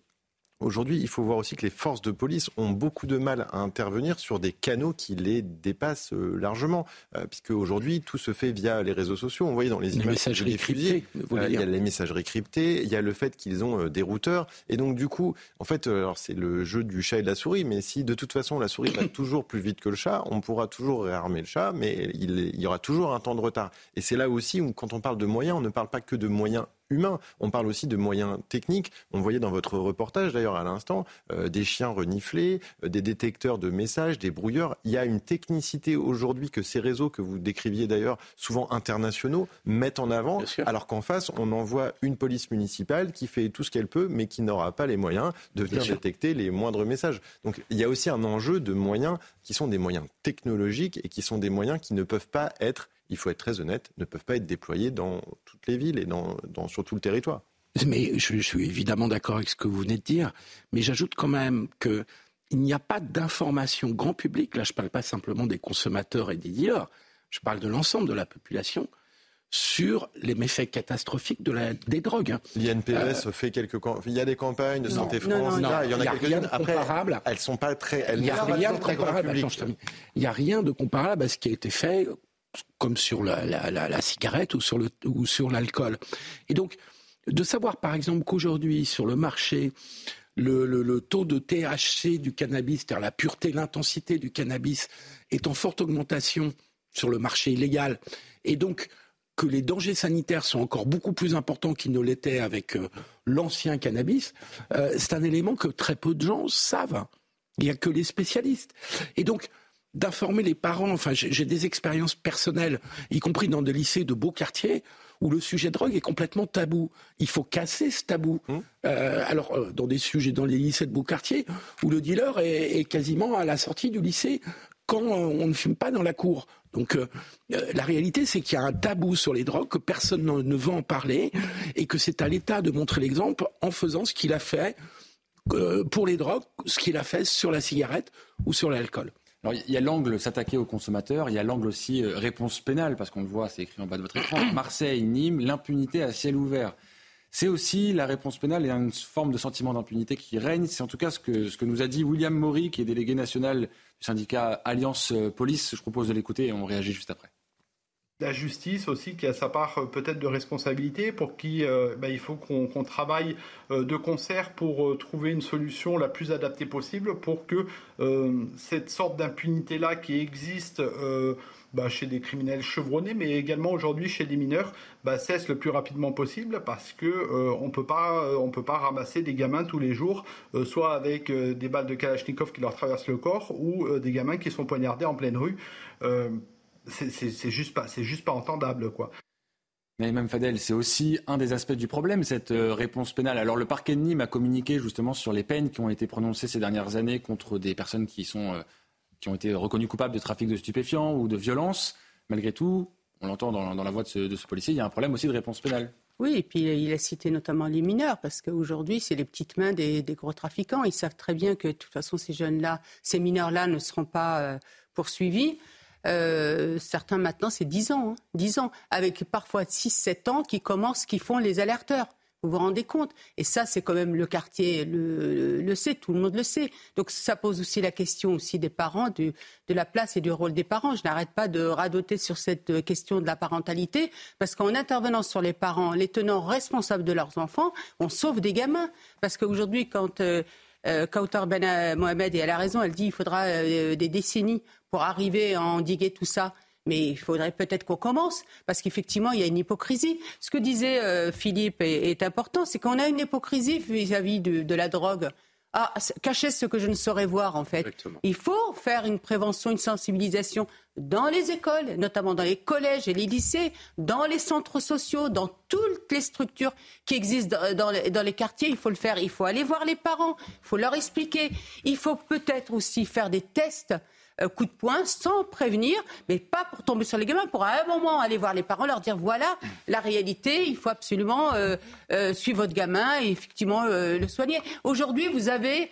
Aujourd'hui, il faut voir aussi que les forces de police ont beaucoup de mal à intervenir sur des canaux qui les dépassent euh, largement, euh, puisque aujourd'hui tout se fait via les réseaux sociaux. On voyait dans les, les images messageries cryptées. Euh, il y a les messageries cryptées, il y a le fait qu'ils ont des routeurs, et donc du coup, en fait, alors c'est le jeu du chat et de la souris, mais si de toute façon la souris va toujours plus vite que le chat, on pourra toujours réarmer le chat, mais il, il y aura toujours un temps de retard. Et c'est là aussi où, quand on parle de moyens, on ne parle pas que de moyens humain. On parle aussi de moyens techniques. On voyait dans votre reportage d'ailleurs à l'instant euh, des chiens reniflés, euh, des détecteurs de messages, des brouilleurs. Il y a une technicité aujourd'hui que ces réseaux que vous décriviez d'ailleurs souvent internationaux mettent en avant, alors qu'en face on envoie une police municipale qui fait tout ce qu'elle peut, mais qui n'aura pas les moyens de venir détecter les moindres messages. Donc il y a aussi un enjeu de moyens qui sont des moyens technologiques et qui sont des moyens qui ne peuvent pas être il faut être très honnête, ne peuvent pas être déployés dans toutes les villes et dans, sur tout le territoire. Mais je, suis évidemment d'accord avec ce que vous venez de dire, mais j'ajoute quand même qu'il n'y a pas d'information grand public, là je ne parle pas simplement des consommateurs et des dealers, je parle de l'ensemble de la population, sur les méfaits catastrophiques de la, des drogues. Hein. L'INPS euh, fait quelques il y a des campagnes de Santé France, il y en a, quelques-unes. Après, elles sont pas très, il n'y a rien de comparable. Il n'y a rien de comparable à ce qui a été fait comme sur la, cigarette ou sur, le, ou sur l'alcool. Et donc, de savoir par exemple qu'aujourd'hui, sur le marché, le, taux de THC du cannabis, c'est-à-dire la pureté, l'intensité du cannabis, est en forte augmentation sur le marché illégal, et donc que les dangers sanitaires sont encore beaucoup plus importants qu'ils ne l'étaient avec euh, l'ancien cannabis, euh, c'est un élément que très peu de gens savent. Il n'y a que les spécialistes. Et donc, d'informer les parents. Enfin, j'ai des expériences personnelles, y compris dans des lycées de beaux quartiers, où le sujet drogue est complètement tabou. Il faut casser ce tabou. Mmh. Euh, alors, euh, dans des sujets, dans les lycées de beaux quartiers, où le dealer est, quasiment à la sortie du lycée quand on ne fume pas dans la cour. Donc euh, la réalité, c'est qu'il y a un tabou sur les drogues, que personne ne veut en parler, et que c'est à l'État de montrer l'exemple en faisant ce qu'il a fait pour les drogues, ce qu'il a fait sur la cigarette ou sur l'alcool. Alors, il y a l'angle s'attaquer aux consommateurs, il y a l'angle aussi euh, réponse pénale, parce qu'on le voit, c'est écrit en bas de votre écran. Marseille, Nîmes, l'impunité à ciel ouvert. C'est aussi la réponse pénale et une forme de sentiment d'impunité qui règne. C'est en tout cas ce que, ce que nous a dit William Maury, qui est délégué national du syndicat Alliance Police. Je propose de l'écouter et on réagit juste après la justice aussi qui a sa part euh, peut-être de responsabilité pour qui euh, bah, il faut qu'on travaille euh, de concert pour trouver une solution la plus adaptée possible pour que cette sorte d'impunité là qui existe bah, chez des criminels chevronnés, mais également aujourd'hui chez des mineurs, bah, cesse le plus rapidement possible parce que on peut pas, on peut pas ramasser des gamins tous les jours, soit avec des balles de Kalachnikov qui leur traversent le corps, ou des gamins qui sont poignardés en pleine rue c'est juste pas, c'est juste pas entendable, quoi. Mais même Fadel, c'est aussi un des aspects du problème, cette euh, réponse pénale. Alors le parquet de Nîmes a communiqué justement sur les peines qui ont été prononcées ces dernières années contre des personnes qui, sont, euh, qui ont été reconnues coupables de trafic de stupéfiants ou de violence. Malgré tout, on l'entend dans, la voix de ce, de ce, policier, il y a un problème aussi de réponse pénale. Oui, et puis il a cité notamment les mineurs, parce qu'aujourd'hui, c'est les petites mains des, gros trafiquants. Ils savent très bien que de toute façon, ces jeunes-là, ces mineurs-là ne seront pas euh, poursuivis. Euh, certains maintenant, c'est 10 ans, hein, 10 ans, avec parfois 6-7 ans qui commencent, qui font les alerteurs. Vous vous rendez compte? Et ça, c'est quand même le quartier le, sait, tout le monde le sait. Donc ça pose aussi la question aussi des parents, de la place et du rôle des parents. Je n'arrête pas de radoter sur cette question de la parentalité, parce qu'en intervenant sur les parents, les tenant responsables de leurs enfants, on sauve des gamins. Parce qu'aujourd'hui, quand... Euh, euh, Kautar Ben Mohamed, et elle a raison, elle dit qu'il faudra euh, des décennies pour arriver à endiguer tout ça. Mais il faudrait peut-être qu'on commence, parce qu'effectivement, il y a une hypocrisie. Ce que disait euh, Philippe est, important, c'est qu'on a une hypocrisie vis-à-vis de, la drogue. À cacher ce que je ne saurais voir, en fait. Il faut faire une prévention, une sensibilisation dans les écoles, notamment dans les collèges et les lycées, dans les centres sociaux, dans toutes les structures qui existent dans, les, dans les, quartiers. Il faut le faire. Il faut aller voir les parents. Il faut leur expliquer. Il faut peut-être aussi faire des tests euh, coup de poing sans prévenir, mais pas pour tomber sur les gamins, pour à un moment aller voir les parents, leur dire voilà la réalité, il faut absolument euh, euh, suivre votre gamin et effectivement le soigner. Aujourd'hui, vous avez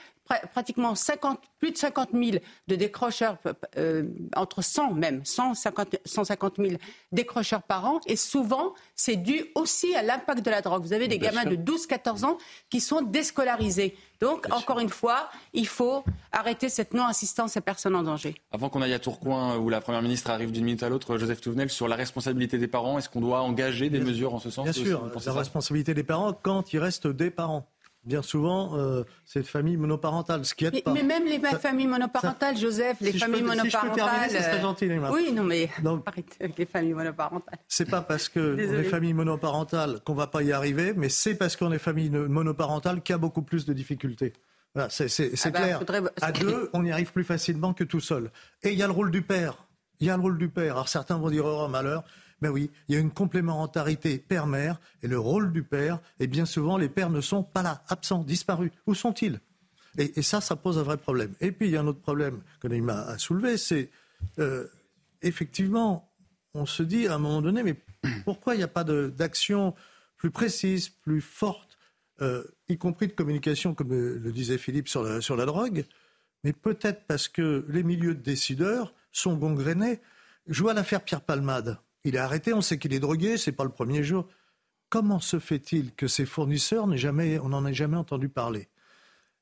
pratiquement 50, plus de 50 000 de décrocheurs, euh, entre 100 même, 150, 150 000 décrocheurs par an. Et souvent, c'est dû aussi à l'impact de la drogue. Vous avez des gamins de 12-14 ans qui sont déscolarisés. Donc, encore une fois, il faut arrêter cette non-assistance à personnes en danger. Avant qu'on aille à Tourcoing, où la Première ministre arrive d'une minute à l'autre, Joseph Touvenel, sur la responsabilité des parents, est-ce qu'on doit engager des mesures en ce sens Bien sûr, la responsabilité des parents quand il reste des parents bien souvent, euh, c'est famille monoparentale, ce qui est pas. Mais même les familles monoparentales, Joseph, les familles monoparentales. Si je gentil, Oui, non, mais Donc, avec les familles monoparentales. C'est pas parce qu'on est famille monoparentale qu'on va pas y arriver, mais c'est parce qu'on est famille monoparentale qu'il y a beaucoup plus de difficultés. Voilà, c'est ah bah, clair. À deux, on y arrive plus facilement que tout seul. Et il y a le rôle du père. Il y a le rôle du père. Alors certains vont dire oh malheur. Ben oui, il y a une complémentarité père-mère et le rôle du père, et bien souvent les pères ne sont pas là, absents, disparus. Où sont-ils? Et, ça, ça pose un vrai problème. Et puis il y a un autre problème que Neymar a soulevé, c'est euh, effectivement, on se dit à un moment donné, mais pourquoi il n'y a pas d'action plus précise, plus forte, euh, y compris de communication, comme le disait Philippe, sur la, sur la drogue Mais peut-être parce que les milieux de décideurs sont gangrénés. Je vois l'affaire Pierre Palmade. Il est arrêté, on sait qu'il est drogué, c'est pas le premier jour. Comment se fait-il que ses fournisseurs, jamais, on n'en ait jamais entendu parler?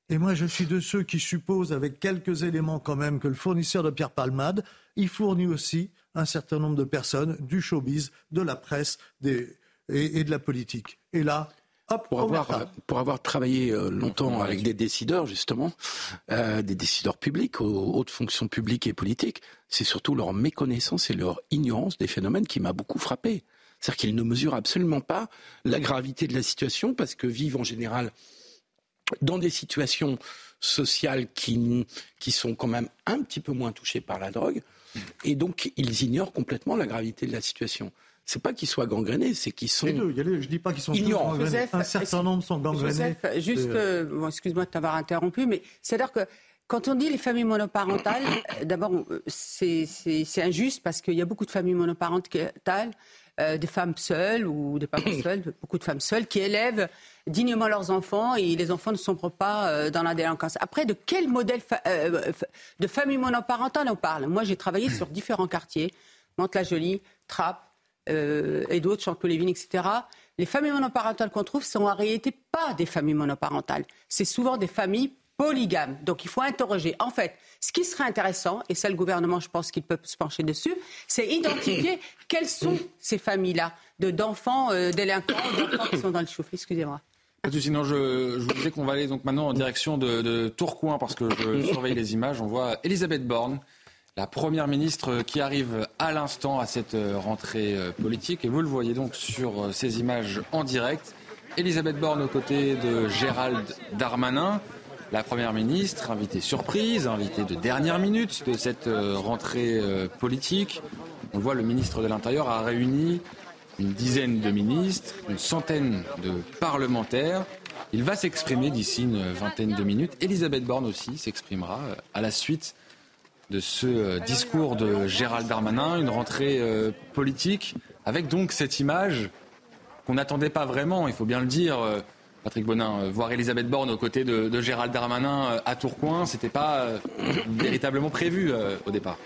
Et moi, je suis de ceux qui supposent, avec quelques éléments quand même, que le fournisseur de Pierre Palmade, il fournit aussi un certain nombre de personnes du showbiz, de la presse et de la politique. Et là, pour, avoir, pour avoir travaillé euh, longtemps avec des décideurs, justement, euh, des décideurs publics, aux hautes fonctions publiques et politiques, c'est surtout leur méconnaissance et leur ignorance des phénomènes qui m'a beaucoup frappé. C'est-à-dire qu'ils ne mesurent absolument pas la gravité de la situation parce que vivent en général dans des situations sociales qui, qui sont quand même un petit peu moins touchées par la drogue. Et donc, ils ignorent complètement la gravité de la situation c'est pas qu'ils soient gangrénés, c'est qu'ils sont. Les deux. Je dis pas qu'ils sont ignorants. un certain nombre sont gangrénés. Joseph, juste, euh, excuse-moi de t'avoir interrompu, mais c'est-à-dire que quand on dit les familles monoparentales, euh, d'abord, euh, c'est injuste parce qu'il y a beaucoup de familles monoparentales, des femmes seules ou des parents seules, beaucoup de femmes seules qui élèvent dignement leurs enfants et les enfants ne sombrent pas dans la délinquance. Après, de quel modèle de famille monoparentale on parle? Moi, j'ai travaillé sur différents quartiers, Mantes-la-Jolie, Trappes, euh, et d'autres, Chanteloup-Lévin, etc., les familles monoparentales qu'on trouve sont en réalité pas des familles monoparentales. C'est souvent des familles polygames. Donc il faut interroger. En fait, ce qui serait intéressant, et ça le gouvernement, je pense qu'il peut se pencher dessus, c'est identifier quelles sont ces familles-là d'enfants euh, délinquants, d'enfants qui sont dans le chouf. Excusez-moi. Sinon, je, je vous disais qu'on va aller donc maintenant en direction de, de Tourcoing parce que je surveille les images. On voit Elisabeth Borne la première ministre qui arrive à l'instant à cette euh, rentrée euh, politique. Et vous le voyez donc sur euh, ces images en direct. Elisabeth Borne aux côtés de Gérald Darmanin, la première ministre, invitée surprise, invitée de dernière minute de cette rentrée politique. On voit le ministre de l'Intérieur a réuni une dizaine de ministres, une centaine de parlementaires. Il va s'exprimer d'ici une vingtaine de minutes. Elisabeth Borne aussi s'exprimera à la suite de ce euh, discours de Gérald Darmanin, une rentrée euh, politique, avec donc cette image qu'on n'attendait pas vraiment, il faut bien le dire. Euh, Patrick Bonin, voir Elisabeth Borne aux côtés de, Gérald Darmanin à Tourcoing, c'était pas véritablement prévu au départ.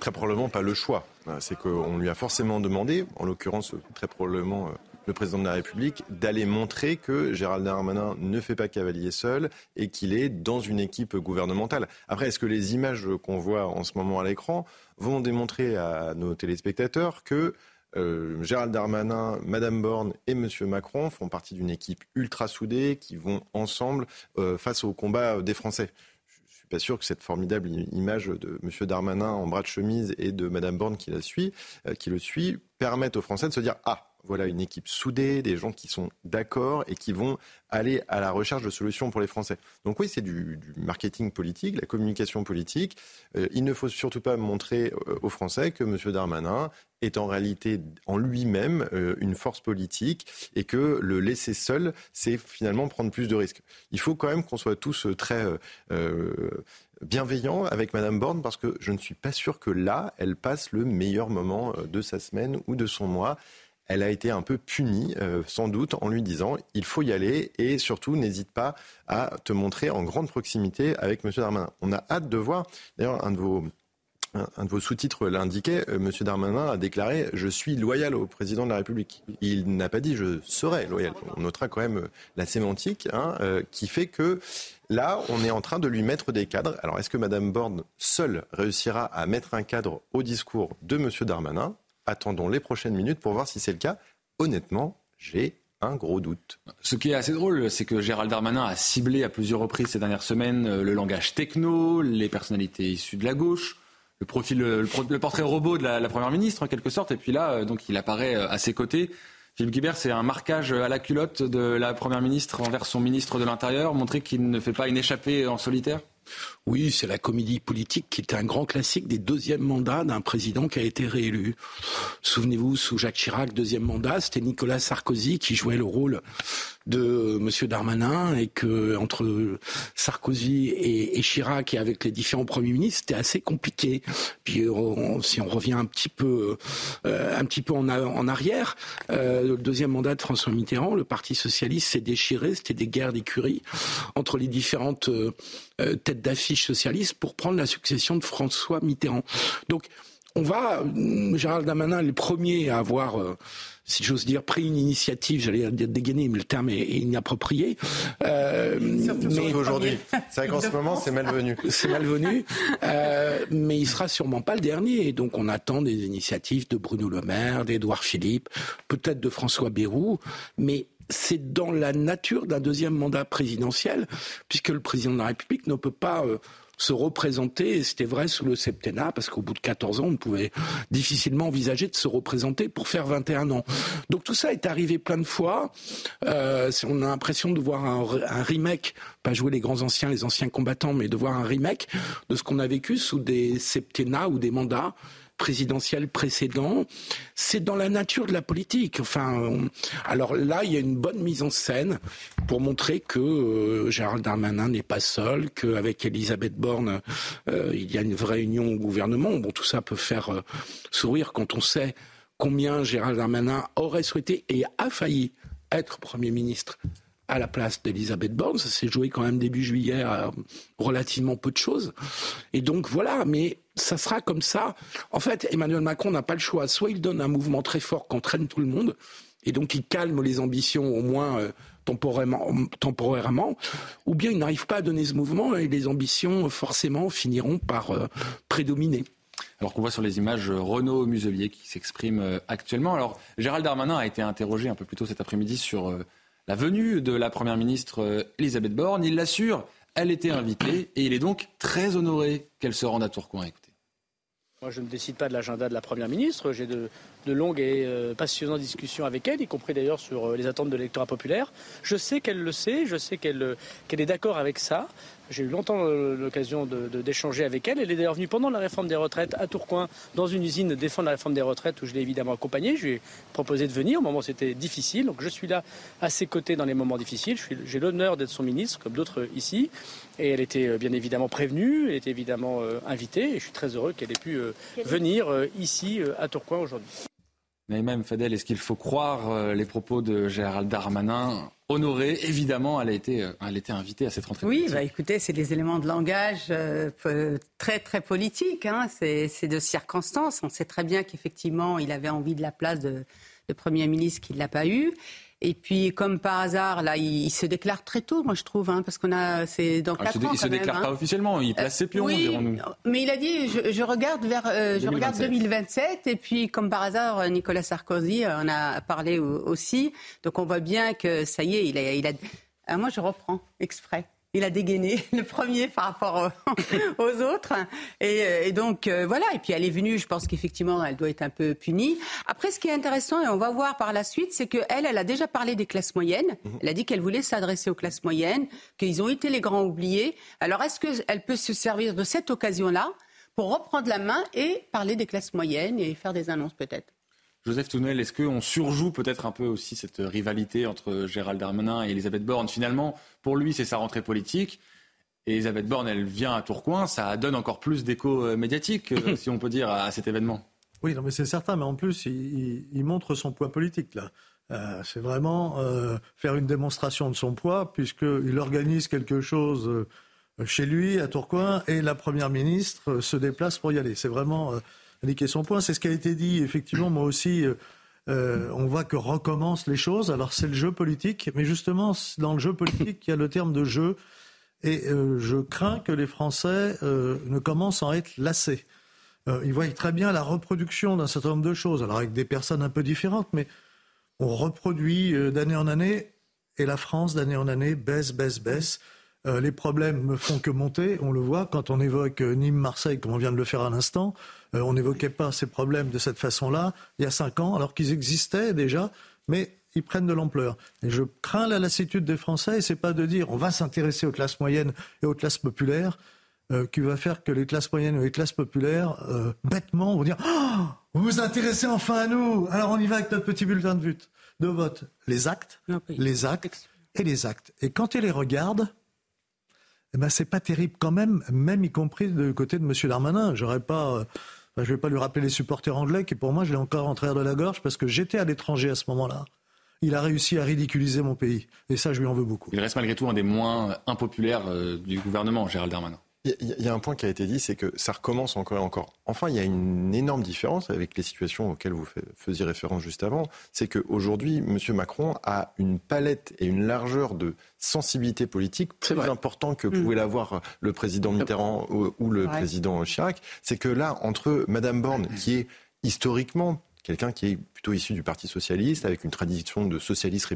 très probablement pas le choix. C'est qu'on lui a forcément demandé, en l'occurrence très probablement le président de la République d'aller montrer que Gérald Darmanin ne fait pas cavalier seul et qu'il est dans une équipe gouvernementale. Après, est-ce que les images qu'on voit en ce moment à l'écran vont démontrer à nos téléspectateurs que euh, Gérald Darmanin, Madame Borne et Monsieur Macron font partie d'une équipe ultra soudée qui vont ensemble euh, face au combat des Français? Je suis pas sûr que cette formidable image de M. Darmanin en bras de chemise et de Mme Borne qui, la suit, euh, qui le suit permette aux Français de se dire Ah, voilà une équipe soudée, des gens qui sont d'accord et qui vont aller à la recherche de solutions pour les Français. Donc oui, c'est du, marketing politique, la communication politique. Euh, il ne faut surtout pas montrer euh, aux Français que M. Darmanin est en réalité en lui-même euh, une force politique et que le laisser seul, c'est finalement prendre plus de risques. Il faut quand même qu'on soit tous très bienveillants avec Mme Borne parce que je ne suis pas sûr que là, elle passe le meilleur moment de sa semaine ou de son mois elle a été un peu punie, euh, sans doute, en lui disant il faut y aller et surtout n'hésite pas à te montrer en grande proximité avec M. Darmanin. On a hâte de voir, d'ailleurs, un de vos sous-titres l'indiquait, euh, M. Darmanin a déclaré Je suis loyal au président de la République. Il n'a pas dit Je serai loyal. On notera quand même euh, la sémantique hein, qui fait que là, on est en train de lui mettre des cadres. Alors, est-ce que Mme Borne seule réussira à mettre un cadre au discours de M. Darmanin? Attendons les prochaines minutes pour voir si c'est le cas. Honnêtement, j'ai un gros doute. Ce qui est assez drôle, c'est que Gérald Darmanin a ciblé à plusieurs reprises ces dernières semaines euh, le langage techno, les personnalités issues de la gauche, le profil, le, portrait robot de la, première ministre en quelque sorte. Et puis là, euh, donc il apparaît euh, à ses côtés. Philippe Guibert, c'est un marquage à la culotte de la première ministre envers son ministre de l'Intérieur, montrer qu'il ne fait pas une échappée en solitaire. Oui, c'est la comédie politique qui est un grand classique des deuxièmes mandats d'un président qui a été réélu. Souvenez-vous, sous Jacques Chirac, deuxième mandat, c'était Nicolas Sarkozy qui jouait le rôle de M. Darmanin et que entre Sarkozy et, Chirac et avec les différents premiers ministres, c'était assez compliqué. Puis si on revient un petit peu, euh, en, arrière, euh, le deuxième mandat de François Mitterrand, le Parti socialiste s'est déchiré, c'était des guerres d'écurie entre les différentes euh, têtes d'affiche socialistes pour prendre la succession de François Mitterrand. Donc on va, Gérald Darmanin est le premier à avoir si j'ose dire, pris une initiative, j'allais dire dégainer, mais le terme est, inapproprié. Euh, mais aujourd'hui, c'est vrai qu'en ce moment, c'est malvenu. C'est malvenu, euh, mais il sera sûrement pas le dernier. Donc on attend des initiatives de Bruno Le Maire, d'Edouard Philippe, peut-être de François Bayrou, mais c'est dans la nature d'un deuxième mandat présidentiel, puisque le président de la République ne peut pas euh, se représenter, et c'était vrai sous le septennat, parce qu'au bout de 14 ans, on pouvait difficilement envisager de se représenter pour faire 21 ans. Donc tout ça est arrivé plein de fois. Euh, on a l'impression de voir un, un, remake, pas jouer les grands anciens, les anciens combattants, mais de voir un remake de ce qu'on a vécu sous des septennats ou des mandats présidentiel précédent. C'est dans la nature de la politique. Enfin, alors là, il y a une bonne mise en scène pour montrer que euh, Gérald Darmanin n'est pas seul, qu'avec Elisabeth Borne, euh, il y a une vraie union au gouvernement. Bon, tout ça peut faire euh, sourire quand on sait combien Gérald Darmanin aurait souhaité et a failli être Premier ministre à la place d'Elisabeth Borne. Ça s'est joué quand même début juillet à relativement peu de choses. Et donc voilà, mais ça sera comme ça. En fait, Emmanuel Macron n'a pas le choix. Soit il donne un mouvement très fort qui entraîne tout le monde, et donc il calme les ambitions au moins euh, temporairement, ou bien il n'arrive pas à donner ce mouvement et les ambitions forcément finiront par euh, prédominer. Alors qu'on voit sur les images Renaud Muselier qui s'exprime euh, actuellement. Alors Gérald Darmanin a été interrogé un peu plus tôt cet après-midi sur la venue de la Première ministre Elisabeth Borne. Il l'assure, elle était invitée et il est donc très honoré qu'elle se rende à Tourcoing. Moi, je ne décide pas de l'agenda de la Première ministre. J'ai de, longues et euh, passionnantes discussions avec elle, y compris d'ailleurs sur euh, les attentes de l'électorat populaire. Je sais qu'elle le sait, je sais qu'elle est d'accord avec ça. J'ai eu longtemps euh, l'occasion d'échanger avec elle. Elle est d'ailleurs venue pendant la réforme des retraites à Tourcoing, dans une usine défendre la réforme des retraites où je l'ai évidemment accompagnée. Je lui ai proposé de venir au moment où c'était difficile. Donc je suis là à ses côtés dans les moments difficiles. J'ai l'honneur d'être son ministre, comme d'autres ici. Et elle était euh, bien évidemment prévenue, elle était évidemment euh, invitée. Et je suis très heureux qu'elle ait pu venir ici à Tourcoing aujourd'hui. Mais même Fadel, est-ce qu'il faut croire les propos de Gérald Darmanin honorée. Évidemment, elle a été, euh, elle a invitée à cette rentrée. Oui, bah, écoutez, c'est des éléments de langage euh, très, très politiques. Hein. C'est de circonstances. On sait très bien qu'effectivement, il avait envie de la place de, de Premier ministre qu'il ne l'a pas eu. Et puis, comme par hasard, là, il, se déclare très tôt, moi je trouve, hein, parce qu'on a, c'est dans ah, quatre ans. Il se déclare pas hein. officiellement, il place ses pions, oui, nous Mais il a dit, je, regarde vers, euh, je regarde 2027, et puis comme par hasard, Nicolas Sarkozy en a parlé aussi. Donc on voit bien que ça y est, il a, il a... Ah, moi je reprends exprès. Il a dégainé le premier par rapport aux autres. Et, donc, euh, voilà. Et puis, elle est venue, je pense qu'effectivement, elle doit être un peu punie. Après, ce qui est intéressant, et on va voir par la suite, c'est qu'elle, elle a déjà parlé des classes moyennes. Mhm. Elle a dit qu'elle voulait s'adresser aux classes moyennes, qu'ils ont été les grands oubliés. Alors, est-ce qu'elle peut se servir de cette occasion-là pour reprendre la main et parler des classes moyennes et faire des annonces peut-être? Joseph Tounel, est-ce qu'on surjoue peut-être un peu aussi cette rivalité entre Gérald Darmanin et Elisabeth Borne? Finalement, pour lui, c'est sa rentrée politique. Et Elisabeth Borne, elle vient à Tourcoing, ça donne encore plus d'écho euh, médiatique, euh, si on peut dire, à cet événement. Oui, non, mais c'est certain, mais en plus, il, montre son poids politique, là. Euh, c'est vraiment faire une démonstration de son poids, puisqu'il organise quelque chose chez lui, à Tourcoing, et la Première ministre se déplace pour y aller. C'est vraiment son point. C'est ce qui a été dit, effectivement, moi aussi. Euh, euh, on voit que recommencent les choses. Alors c'est le jeu politique, mais justement dans le jeu politique, il y a le terme de jeu, et euh, je crains que les Français ne commencent à en être lassés. ils voient très bien la reproduction d'un certain nombre de choses, alors avec des personnes un peu différentes, mais on reproduit d'année en année, et la France d'année en année baisse, baisse, baisse. Les problèmes ne font que monter, on le voit quand on évoque Nîmes-Marseille, comme on vient de le faire à l'instant. Euh, on n'évoquait pas ces problèmes de cette façon-là il y a cinq ans, alors qu'ils existaient déjà, mais ils prennent de l'ampleur. Et je crains la lassitude des Français, et c'est pas de dire on va s'intéresser aux classes moyennes et aux classes populaires, euh, qui va faire que les classes moyennes et les classes populaires, euh, bêtement, vont dire oh, Vous vous intéressez enfin à nous Alors on y va avec notre petit bulletin de vote. De vote. Les actes, les actes et les actes. Et quand ils les regardent, eh ben, c'est pas terrible quand même, même y compris de côté de M. Darmanin. J'aurais pas je ne vais pas lui rappeler les supporters anglais qui, pour moi, je l'ai encore en travers de la gorge parce que j'étais à l'étranger à ce moment-là. Il a réussi à ridiculiser mon pays. Et ça, je lui en veux beaucoup. Il reste malgré tout un des moins impopulaires euh, du gouvernement, Gérald Darmanin. Il y, a un point qui a été dit, c'est que ça recommence encore et encore. Enfin, il y a une énorme différence avec les situations auxquelles vous faisiez référence juste avant. C'est qu'aujourd'hui, M. Macron a une palette et une largeur de sensibilité politique plus important que mm. pouvait l'avoir le président Mitterrand ou, le président Chirac. C'est que là, entre Mme Borne, qui est historiquement quelqu'un qui est plutôt issu du Parti socialiste, avec une tradition de socialiste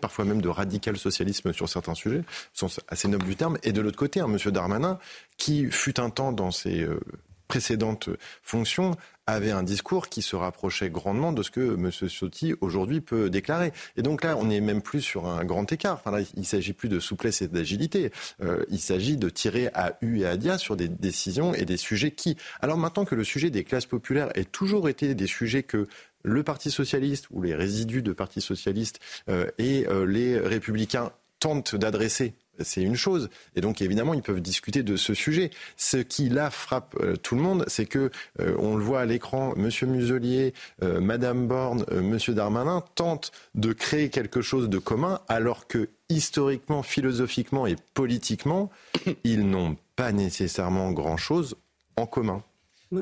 parfois même de radical socialisme sur certains sujets, sens assez noble du terme, et de l'autre côté, un monsieur Darmanin qui fut un temps dans ses euh, précédentes fonctions avait un discours qui se rapprochait grandement de ce que M. Sotti aujourd'hui peut déclarer. Et donc là, on n'est même plus sur un grand écart. Enfin il ne s'agit plus de souplesse et d'agilité. Euh, il s'agit de tirer à U et à dia sur des décisions et des sujets qui. Alors maintenant que le sujet des classes populaires ait toujours été des sujets que le Parti socialiste ou les résidus de Parti socialiste euh, et euh, les républicains tentent d'adresser c'est une chose. Et donc, évidemment, ils peuvent discuter de ce sujet. Ce qui, là, frappe euh, tout le monde, c'est que, on le voit à l'écran, M. Muselier, Mme Borne, M. Darmanin tentent de créer quelque chose de commun, alors que, historiquement, philosophiquement et politiquement, ils n'ont pas nécessairement grand-chose en commun.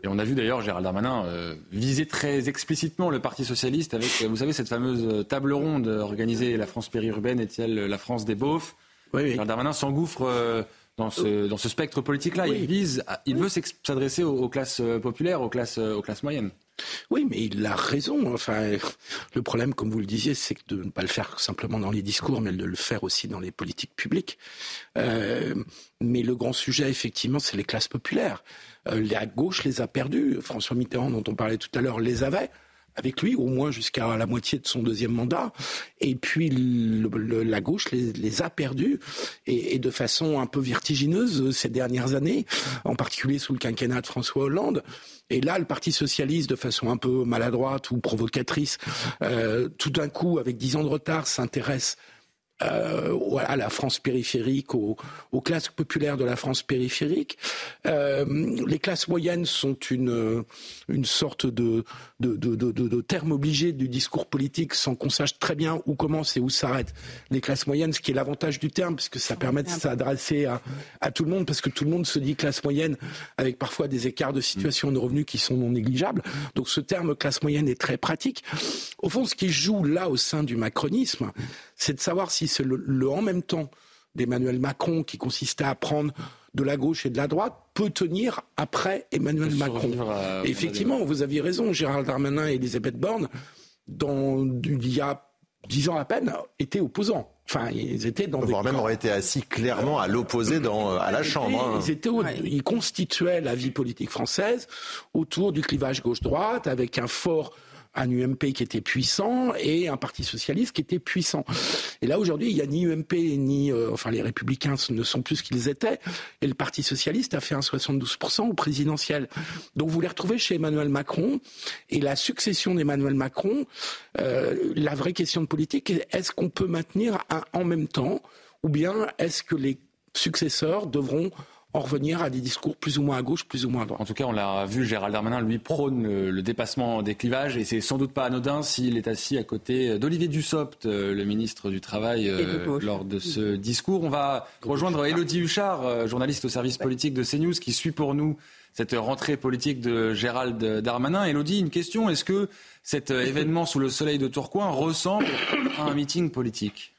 Et on a vu d'ailleurs Gérald Darmanin euh, viser très explicitement le Parti socialiste avec, euh, vous savez, cette fameuse euh, table ronde organisée La France périurbaine est-elle la France des beaufs? Oui, Gérald Darmanin s'engouffre dans ce, dans ce spectre politique-là. Il vise, il veut s'adresser aux, classes populaires, aux classes, aux classes moyennes. Oui, mais il a raison. Enfin, le problème, comme vous le disiez, c'est de ne pas le faire simplement dans les discours, mais de le faire aussi dans les politiques publiques. Euh, mais le grand sujet, effectivement, c'est les classes populaires. Euh, la gauche les a perdues. François Mitterrand, dont on parlait tout à l'heure, les avait avec lui, au moins jusqu'à la moitié de son deuxième mandat. Et puis la gauche les, a perdus, et, de façon un peu vertigineuse ces dernières années, en particulier sous le quinquennat de François Hollande. Et là, le Parti socialiste, de façon un peu maladroite ou provocatrice, euh, tout d'un coup, avec dix ans de retard, s'intéresse euh, à la France périphérique, aux, classes populaires de la France périphérique. Euh, les classes moyennes sont une, une sorte de, de, de, de, terme obligé du discours politique sans qu'on sache très bien où commence et où s'arrête les classes moyennes, ce qui est l'avantage du terme, puisque ça permet de s'adresser à, à, tout le monde, parce que tout le monde se dit classe moyenne, avec parfois des écarts de situation de revenus qui sont non négligeables. Donc ce terme classe moyenne est très pratique. Au fond, ce qui joue là au sein du macronisme, c'est de savoir si c'est le, en même temps d'Emmanuel Macron qui consistait à prendre de la gauche et de la droite peut tenir après Emmanuel Macron. effectivement, vous aviez raison, Gérald Darmanin et Elisabeth Borne, dans, il y a dix ans à peine, étaient opposants. Enfin, ils étaient dans voire même auraient été assis clairement à l'opposé dans à la Chambre. Hein. Ils étaient, ils constituaient la vie politique française autour du clivage gauche-droite, avec un fort un UMP qui était puissant et un parti socialiste qui était puissant. Et là aujourd'hui, il n'y a ni UMP ni euh, enfin les républicains ne sont plus ce qu'ils étaient et le parti socialiste a fait un 72% au présidentiel. Donc vous les retrouvez chez Emmanuel Macron et la succession d'Emmanuel Macron, euh, la vraie question de politique est-ce qu'on peut maintenir en même temps? Ou bien est-ce que les successeurs devront en revenir à des discours plus ou moins à gauche, plus ou moins à droite. En tout cas, on l'a vu, Gérald Darmanin, lui, prône le, dépassement des clivages, et c'est sans doute pas anodin s'il est assis à côté d'Olivier Dussopt, euh, le ministre du Travail, euh, lors de ce discours. On va rejoindre Elodie Huchard, euh, journaliste au service politique de CNews, qui suit pour nous cette rentrée politique de Gérald Darmanin. Elodie, une question, est-ce que cet événement sous le soleil de Tourcoing ressemble à un meeting politique?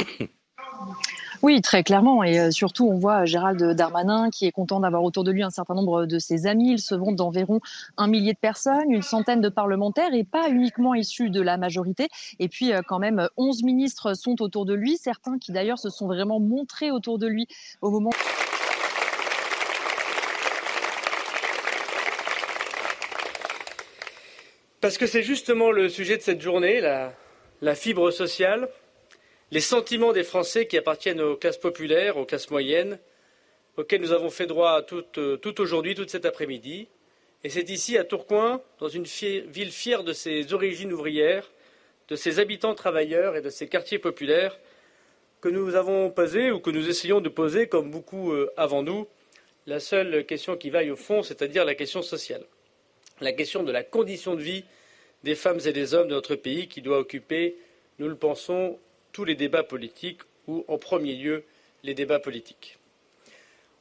oui, très clairement. Et euh, surtout, on voit Gérald Darmanin qui est content d'avoir autour de lui un certain nombre de ses amis. Ils se vont d'environ un millier de personnes, une centaine de parlementaires et pas uniquement issus de la majorité. Et puis, euh, quand même, 11 ministres sont autour de lui, certains qui d'ailleurs se sont vraiment montrés autour de lui au moment. Parce que c'est justement le sujet de cette journée, la fibre sociale, les sentiments des Français qui appartiennent aux classes populaires, aux classes moyennes, auxquels nous avons fait droit tout, euh, aujourd'hui, toute cet après-midi. Et c'est ici, à Tourcoing, dans une ville fière de ses origines ouvrières, de ses habitants travailleurs et de ses quartiers populaires, que nous avons posé ou que nous essayons de poser, comme beaucoup euh, avant nous, la seule question qui vaille au fond, c'est-à-dire la question sociale. La question de la condition de vie des femmes et des hommes de notre pays qui doit occuper, nous le pensons, tous les débats politiques ou en premier lieu les débats politiques.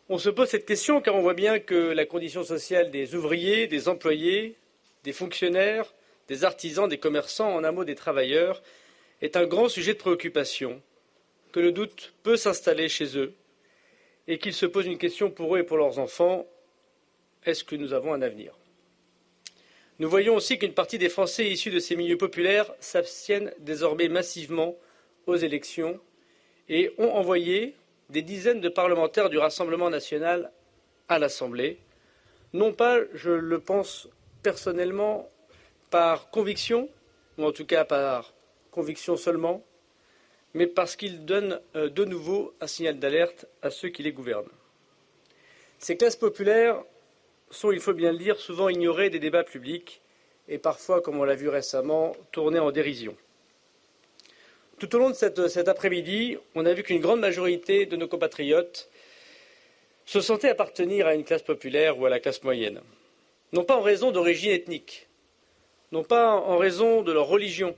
On se pose cette question car on voit bien que la condition sociale des ouvriers, des employés, des fonctionnaires, des artisans, des commerçants, en un mot des travailleurs, est un grand sujet de préoccupation, que le doute peut s'installer chez eux et qu'ils se posent une question pour eux et pour leurs enfants est-ce que nous avons un avenir? Nous voyons aussi qu'une partie des Français issus de ces milieux populaires s'abstiennent désormais massivement aux élections et ont envoyé des dizaines de parlementaires du Rassemblement national à l'Assemblée, non pas, je le pense personnellement, par conviction, ou en tout cas par conviction seulement, mais parce qu'ils donnent euh, de nouveau un signal d'alerte à ceux qui les gouvernent. Ces classes populaires sont, il faut bien le dire, souvent ignorées des débats publics et parfois, comme on l'a vu récemment, tournées en dérision. Tout au long de cet après-midi, on a vu qu'une grande majorité de nos compatriotes se sentaient appartenir à une classe populaire ou à la classe moyenne. Non pas en raison d'origine ethnique, non pas en raison de leur religion,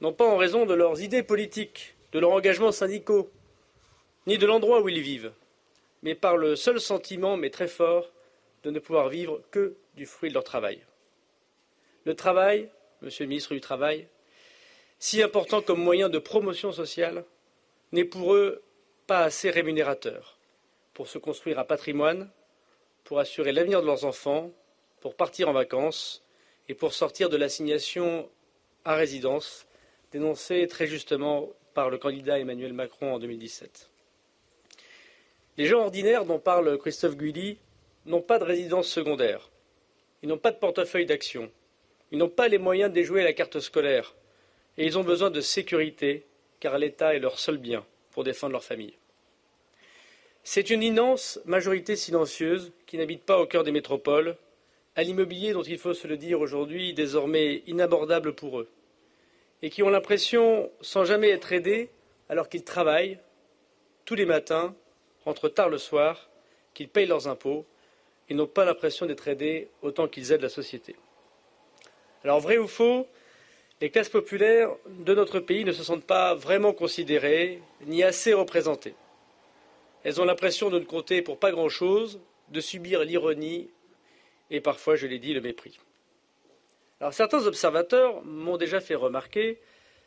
non pas en raison de leurs idées politiques, de leurs engagements syndicaux, ni de l'endroit où ils vivent, mais par le seul sentiment, mais très fort, de ne pouvoir vivre que du fruit de leur travail. Le travail, monsieur le ministre du Travail, si important comme moyen de promotion sociale, n'est pour eux pas assez rémunérateur pour se construire un patrimoine, pour assurer l'avenir de leurs enfants, pour partir en vacances et pour sortir de l'assignation à résidence dénoncée très justement par le candidat Emmanuel Macron en 2017. Les gens ordinaires dont parle Christophe Guilly n'ont pas de résidence secondaire, ils n'ont pas de portefeuille d'action, ils n'ont pas les moyens de déjouer la carte scolaire, et ils ont besoin de sécurité, car l'État est leur seul bien pour défendre leur famille. C'est une immense majorité silencieuse qui n'habite pas au cœur des métropoles, à l'immobilier dont il faut se le dire aujourd'hui désormais inabordable pour eux, et qui ont l'impression, sans jamais être aidés, alors qu'ils travaillent tous les matins, rentrent tard le soir, qu'ils payent leurs impôts, et n'ont pas l'impression d'être aidés autant qu'ils aident la société. Alors vrai ou faux, les classes populaires de notre pays ne se sentent pas vraiment considérées ni assez représentées. Elles ont l'impression de ne compter pour pas grand-chose, de subir l'ironie et parfois, je l'ai dit, le mépris. Alors certains observateurs m'ont déjà fait remarquer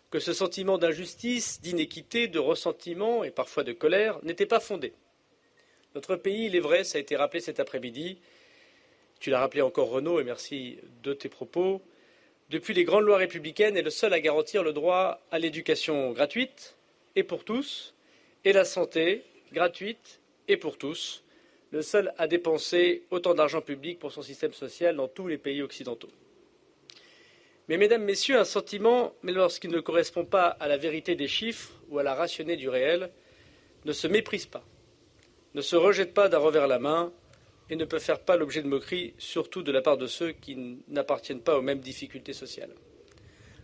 que ce sentiment d'injustice, d'inéquité, de ressentiment et parfois de colère n'était pas fondé. Notre pays, il est vrai, ça a été rappelé cet après-midi, tu l'as rappelé encore Renaud et merci de tes propos, depuis les grandes lois républicaines, est le seul à garantir le droit à l'éducation gratuite, et pour tous, et la santé gratuite et pour tous, le seul à dépenser autant d'argent public pour son système social dans tous les pays occidentaux. Mais mesdames, messieurs, un sentiment, mais lorsqu'il ne correspond pas à la vérité des chiffres ou à la rationnée du réel, ne se méprise pas, ne se rejette pas d'un revers la main et ne peut faire pas l'objet de moqueries, surtout de la part de ceux qui n'appartiennent pas aux mêmes difficultés sociales.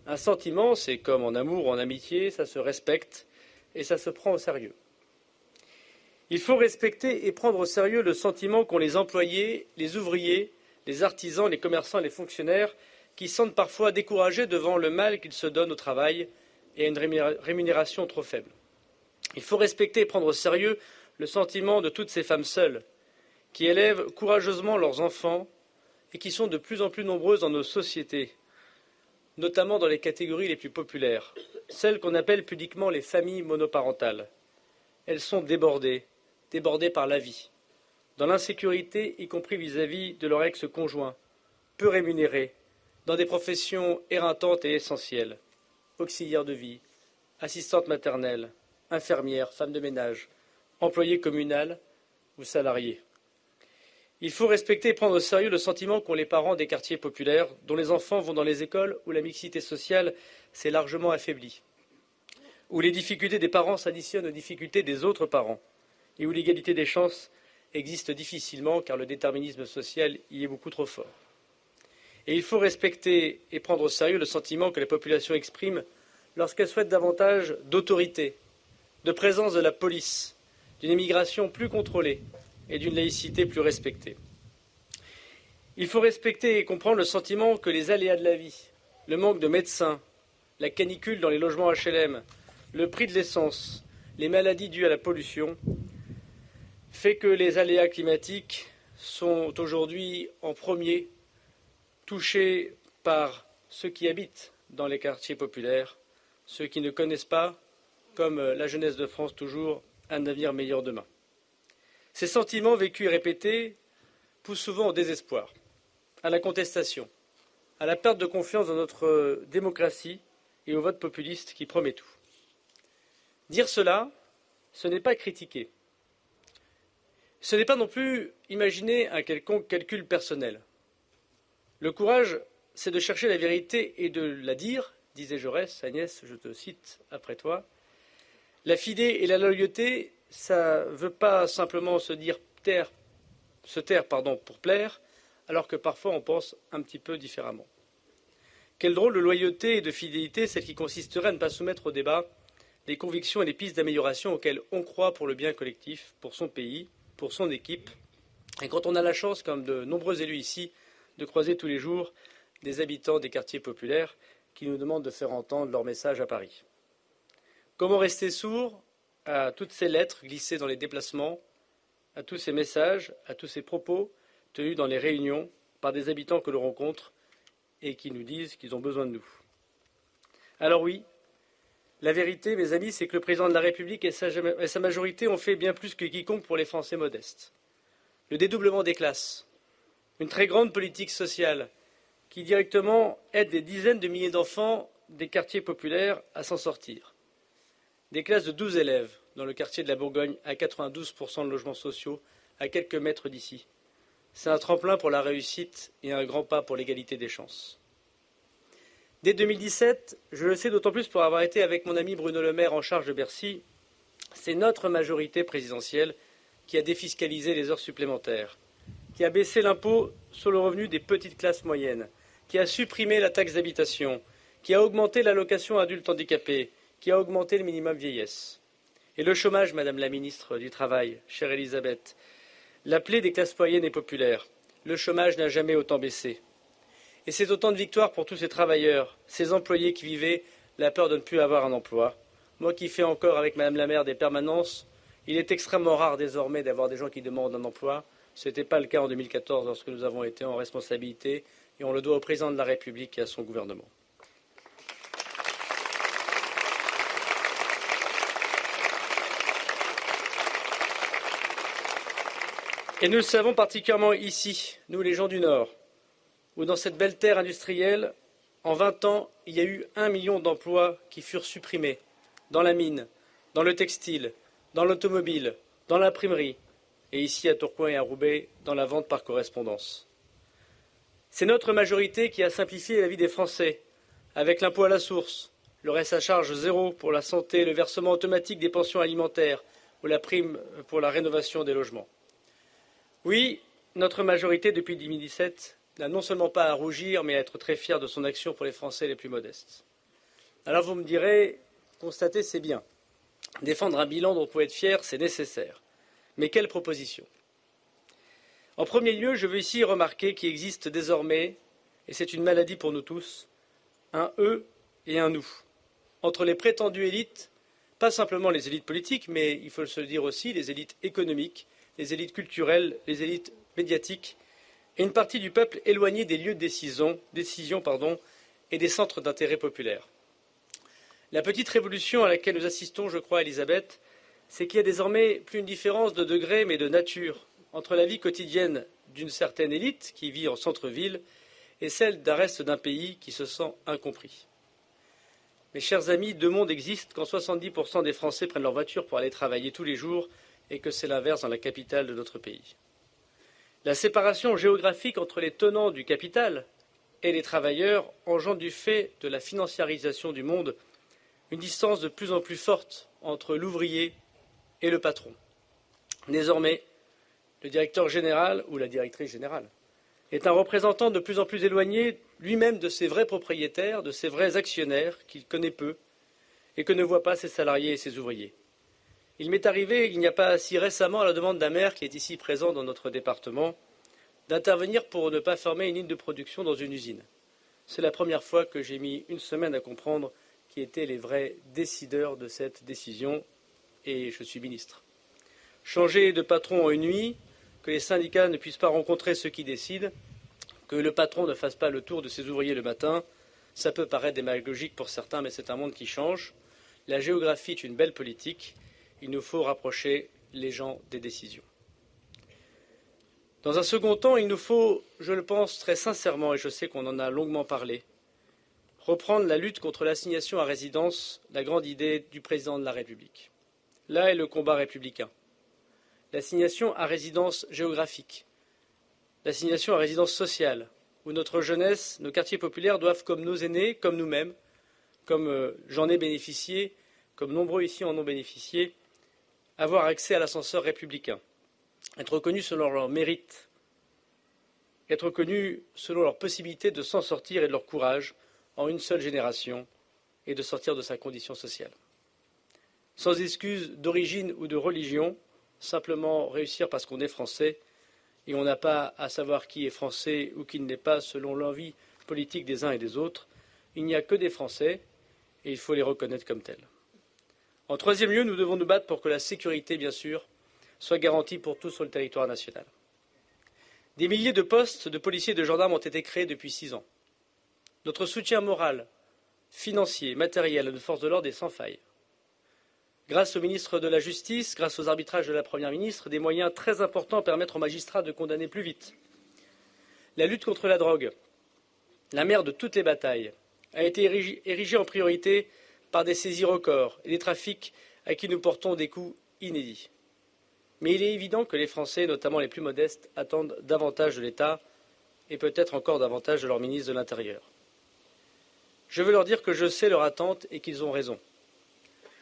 Un sentiment, c'est comme en amour ou en amitié, ça se respecte et ça se prend au sérieux. Il faut respecter et prendre au sérieux le sentiment qu'ont les employés, les ouvriers, les artisans, les commerçants, les fonctionnaires, qui sentent parfois découragés devant le mal qu'ils se donnent au travail et à une rémunération trop faible. Il faut respecter et prendre au sérieux le sentiment de toutes ces femmes seules, qui élèvent courageusement leurs enfants et qui sont de plus en plus nombreuses dans nos sociétés, notamment dans les catégories les plus populaires, celles qu'on appelle pudiquement les familles monoparentales. Elles sont débordées, débordées par la vie, dans l'insécurité, y compris vis-à-vis de leur ex-conjoint, peu rémunérés, dans des professions éreintantes et essentielles, auxiliaires de vie, assistantes maternelles, infirmières, femmes de ménage, employées communales ou salariés. Il faut respecter et prendre au sérieux le sentiment qu'ont les parents des quartiers populaires, dont les enfants vont dans les écoles où la mixité sociale s'est largement affaiblie, où les difficultés des parents s'additionnent aux difficultés des autres parents, et où l'égalité des chances existe difficilement car le déterminisme social y est beaucoup trop fort. Et il faut respecter et prendre au sérieux le sentiment que la population exprime lorsqu'elle souhaite davantage d'autorité, de présence de la police, d'une immigration plus contrôlée, et d'une laïcité plus respectée. Il faut respecter et comprendre le sentiment que les aléas de la vie, le manque de médecins, la canicule dans les logements HLM, le prix de l'essence, les maladies dues à la pollution, fait que les aléas climatiques sont aujourd'hui en premier touchés par ceux qui habitent dans les quartiers populaires, ceux qui ne connaissent pas, comme la jeunesse de France toujours, un avenir meilleur demain. Ces sentiments vécus et répétés poussent souvent au désespoir, à la contestation, à la perte de confiance dans notre démocratie et au vote populiste qui promet tout. Dire cela, ce n'est pas critiquer. Ce n'est pas non plus imaginer un quelconque calcul personnel. Le courage, c'est de chercher la vérité et de la dire, disait Jaurès, Agnès, je te cite après toi. La fidélité et la loyauté, ça ne veut pas simplement se dire taire, se taire pour plaire, alors que parfois on pense un petit peu différemment. Quel drôle de loyauté et de fidélité, celle qui consisterait à ne pas soumettre au débat les convictions et les pistes d'amélioration auxquelles on croit pour le bien collectif, pour son pays, pour son équipe. Et quand on a la chance, comme de nombreux élus ici, de croiser tous les jours des habitants des quartiers populaires qui nous demandent de faire entendre leur message à Paris. Comment rester sourd à toutes ces lettres glissées dans les déplacements, à tous ces messages, à tous ces propos tenus dans les réunions par des habitants que l'on rencontre et qui nous disent qu'ils ont besoin de nous. Alors oui, la vérité, mes amis, c'est que le président de la République et sa, majorité ont fait bien plus que quiconque pour les Français modestes. Le dédoublement des classes, une très grande politique sociale qui directement aide des dizaines de milliers d'enfants des quartiers populaires à s'en sortir des classes de 12 élèves dans le quartier de la Bourgogne à 92% de logements sociaux à quelques mètres d'ici. C'est un tremplin pour la réussite et un grand pas pour l'égalité des chances. Dès 2017, je le sais d'autant plus pour avoir été avec mon ami Bruno Le Maire en charge de Bercy, c'est notre majorité présidentielle qui a défiscalisé les heures supplémentaires, qui a baissé l'impôt sur le revenu des petites classes moyennes, qui a supprimé la taxe d'habitation, qui a augmenté l'allocation adultes handicapés, qui a augmenté le minimum vieillesse. Et le chômage, Madame la ministre du Travail, chère Elisabeth, la plaie des classes moyennes et populaires. Le chômage n'a jamais autant baissé. Et c'est autant de victoires pour tous ces travailleurs, ces employés qui vivaient la peur de ne plus avoir un emploi. Moi qui fais encore avec Madame la maire des permanences, il est extrêmement rare désormais d'avoir des gens qui demandent un emploi. Ce n'était pas le cas en 2014 lorsque nous avons été en responsabilité et on le doit au président de la République et à son gouvernement. Et nous le savons particulièrement ici, nous les gens du Nord, où dans cette belle terre industrielle, en 20 ans, il y a eu un million d'emplois qui furent supprimés dans la mine, dans le textile, dans l'automobile, dans l'imprimerie, et ici à Tourcoing et à Roubaix, dans la vente par correspondance. C'est notre majorité qui a simplifié la vie des Français, avec l'impôt à la source, le reste à charge zéro pour la santé, le versement automatique des pensions alimentaires ou la prime pour la rénovation des logements. Oui, notre majorité, depuis 2017, n'a non seulement pas à rougir, mais à être très fière de son action pour les Français les plus modestes. Alors vous me direz, constater, c'est bien. Défendre un bilan dont on peut être fier, c'est nécessaire. Mais quelle proposition? En premier lieu, je veux ici remarquer qu'il existe désormais, et c'est une maladie pour nous tous, un eux et un nous. Entre les prétendues élites, pas simplement les élites politiques, mais il faut se le dire aussi, les élites économiques, les élites culturelles, les élites médiatiques, et une partie du peuple éloignée des lieux de décision, et des centres d'intérêt populaire. La petite révolution à laquelle nous assistons, je crois, Elisabeth, c'est qu'il y a désormais plus une différence de degré, mais de nature, entre la vie quotidienne d'une certaine élite qui vit en centre-ville et celle d'un reste d'un pays qui se sent incompris. Mes chers amis, deux mondes existent quand 70% des Français prennent leur voiture pour aller travailler tous les jours et que c'est l'inverse dans la capitale de notre pays. La séparation géographique entre les tenants du capital et les travailleurs engendre du fait de la financiarisation du monde une distance de plus en plus forte entre l'ouvrier et le patron. Désormais, le directeur général ou la directrice générale est un représentant de plus en plus éloigné lui-même de ses vrais propriétaires, de ses vrais actionnaires qu'il connaît peu et que ne voient pas ses salariés et ses ouvriers. Il m'est arrivé, il n'y a pas si récemment, à la demande d'un maire qui est ici présent dans notre département, d'intervenir pour ne pas fermer une ligne de production dans une usine. C'est la première fois que j'ai mis une semaine à comprendre qui étaient les vrais décideurs de cette décision, et je suis ministre. Changer de patron en une nuit, que les syndicats ne puissent pas rencontrer ceux qui décident, que le patron ne fasse pas le tour de ses ouvriers le matin, ça peut paraître démagogique pour certains, mais c'est un monde qui change. La géographie est une belle politique. Il nous faut rapprocher les gens des décisions. Dans un second temps, il nous faut, je le pense très sincèrement, et je sais qu'on en a longuement parlé, reprendre la lutte contre l'assignation à résidence, la grande idée du président de la République. Là est le combat républicain. L'assignation à résidence géographique, l'assignation à résidence sociale, où notre jeunesse, nos quartiers populaires doivent, comme nos aînés, comme nous-mêmes, comme euh, j'en ai bénéficié, comme nombreux ici en ont bénéficié, avoir accès à l'ascenseur républicain, être reconnus selon leur mérite, être reconnus selon leur possibilité de s'en sortir et de leur courage en une seule génération et de sortir de sa condition sociale sans excuse d'origine ou de religion, simplement réussir parce qu'on est français, et on n'a pas à savoir qui est français ou qui ne l'est pas selon l'envie politique des uns et des autres. Il n'y a que des Français, et il faut les reconnaître comme tels. En troisième lieu, nous devons nous battre pour que la sécurité, bien sûr, soit garantie pour tous sur le territoire national. Des milliers de postes de policiers et de gendarmes ont été créés depuis six ans. Notre soutien moral, financier, matériel à nos forces de l'ordre est sans faille grâce au ministre de la Justice, grâce aux arbitrages de la Première ministre, des moyens très importants permettent aux magistrats de condamner plus vite. La lutte contre la drogue, la mère de toutes les batailles, a été érigée en priorité par des saisies records et des trafics à qui nous portons des coups inédits. Mais il est évident que les Français, notamment les plus modestes, attendent davantage de l'État et peut-être encore davantage de leur ministre de l'Intérieur. Je veux leur dire que je sais leur attente et qu'ils ont raison.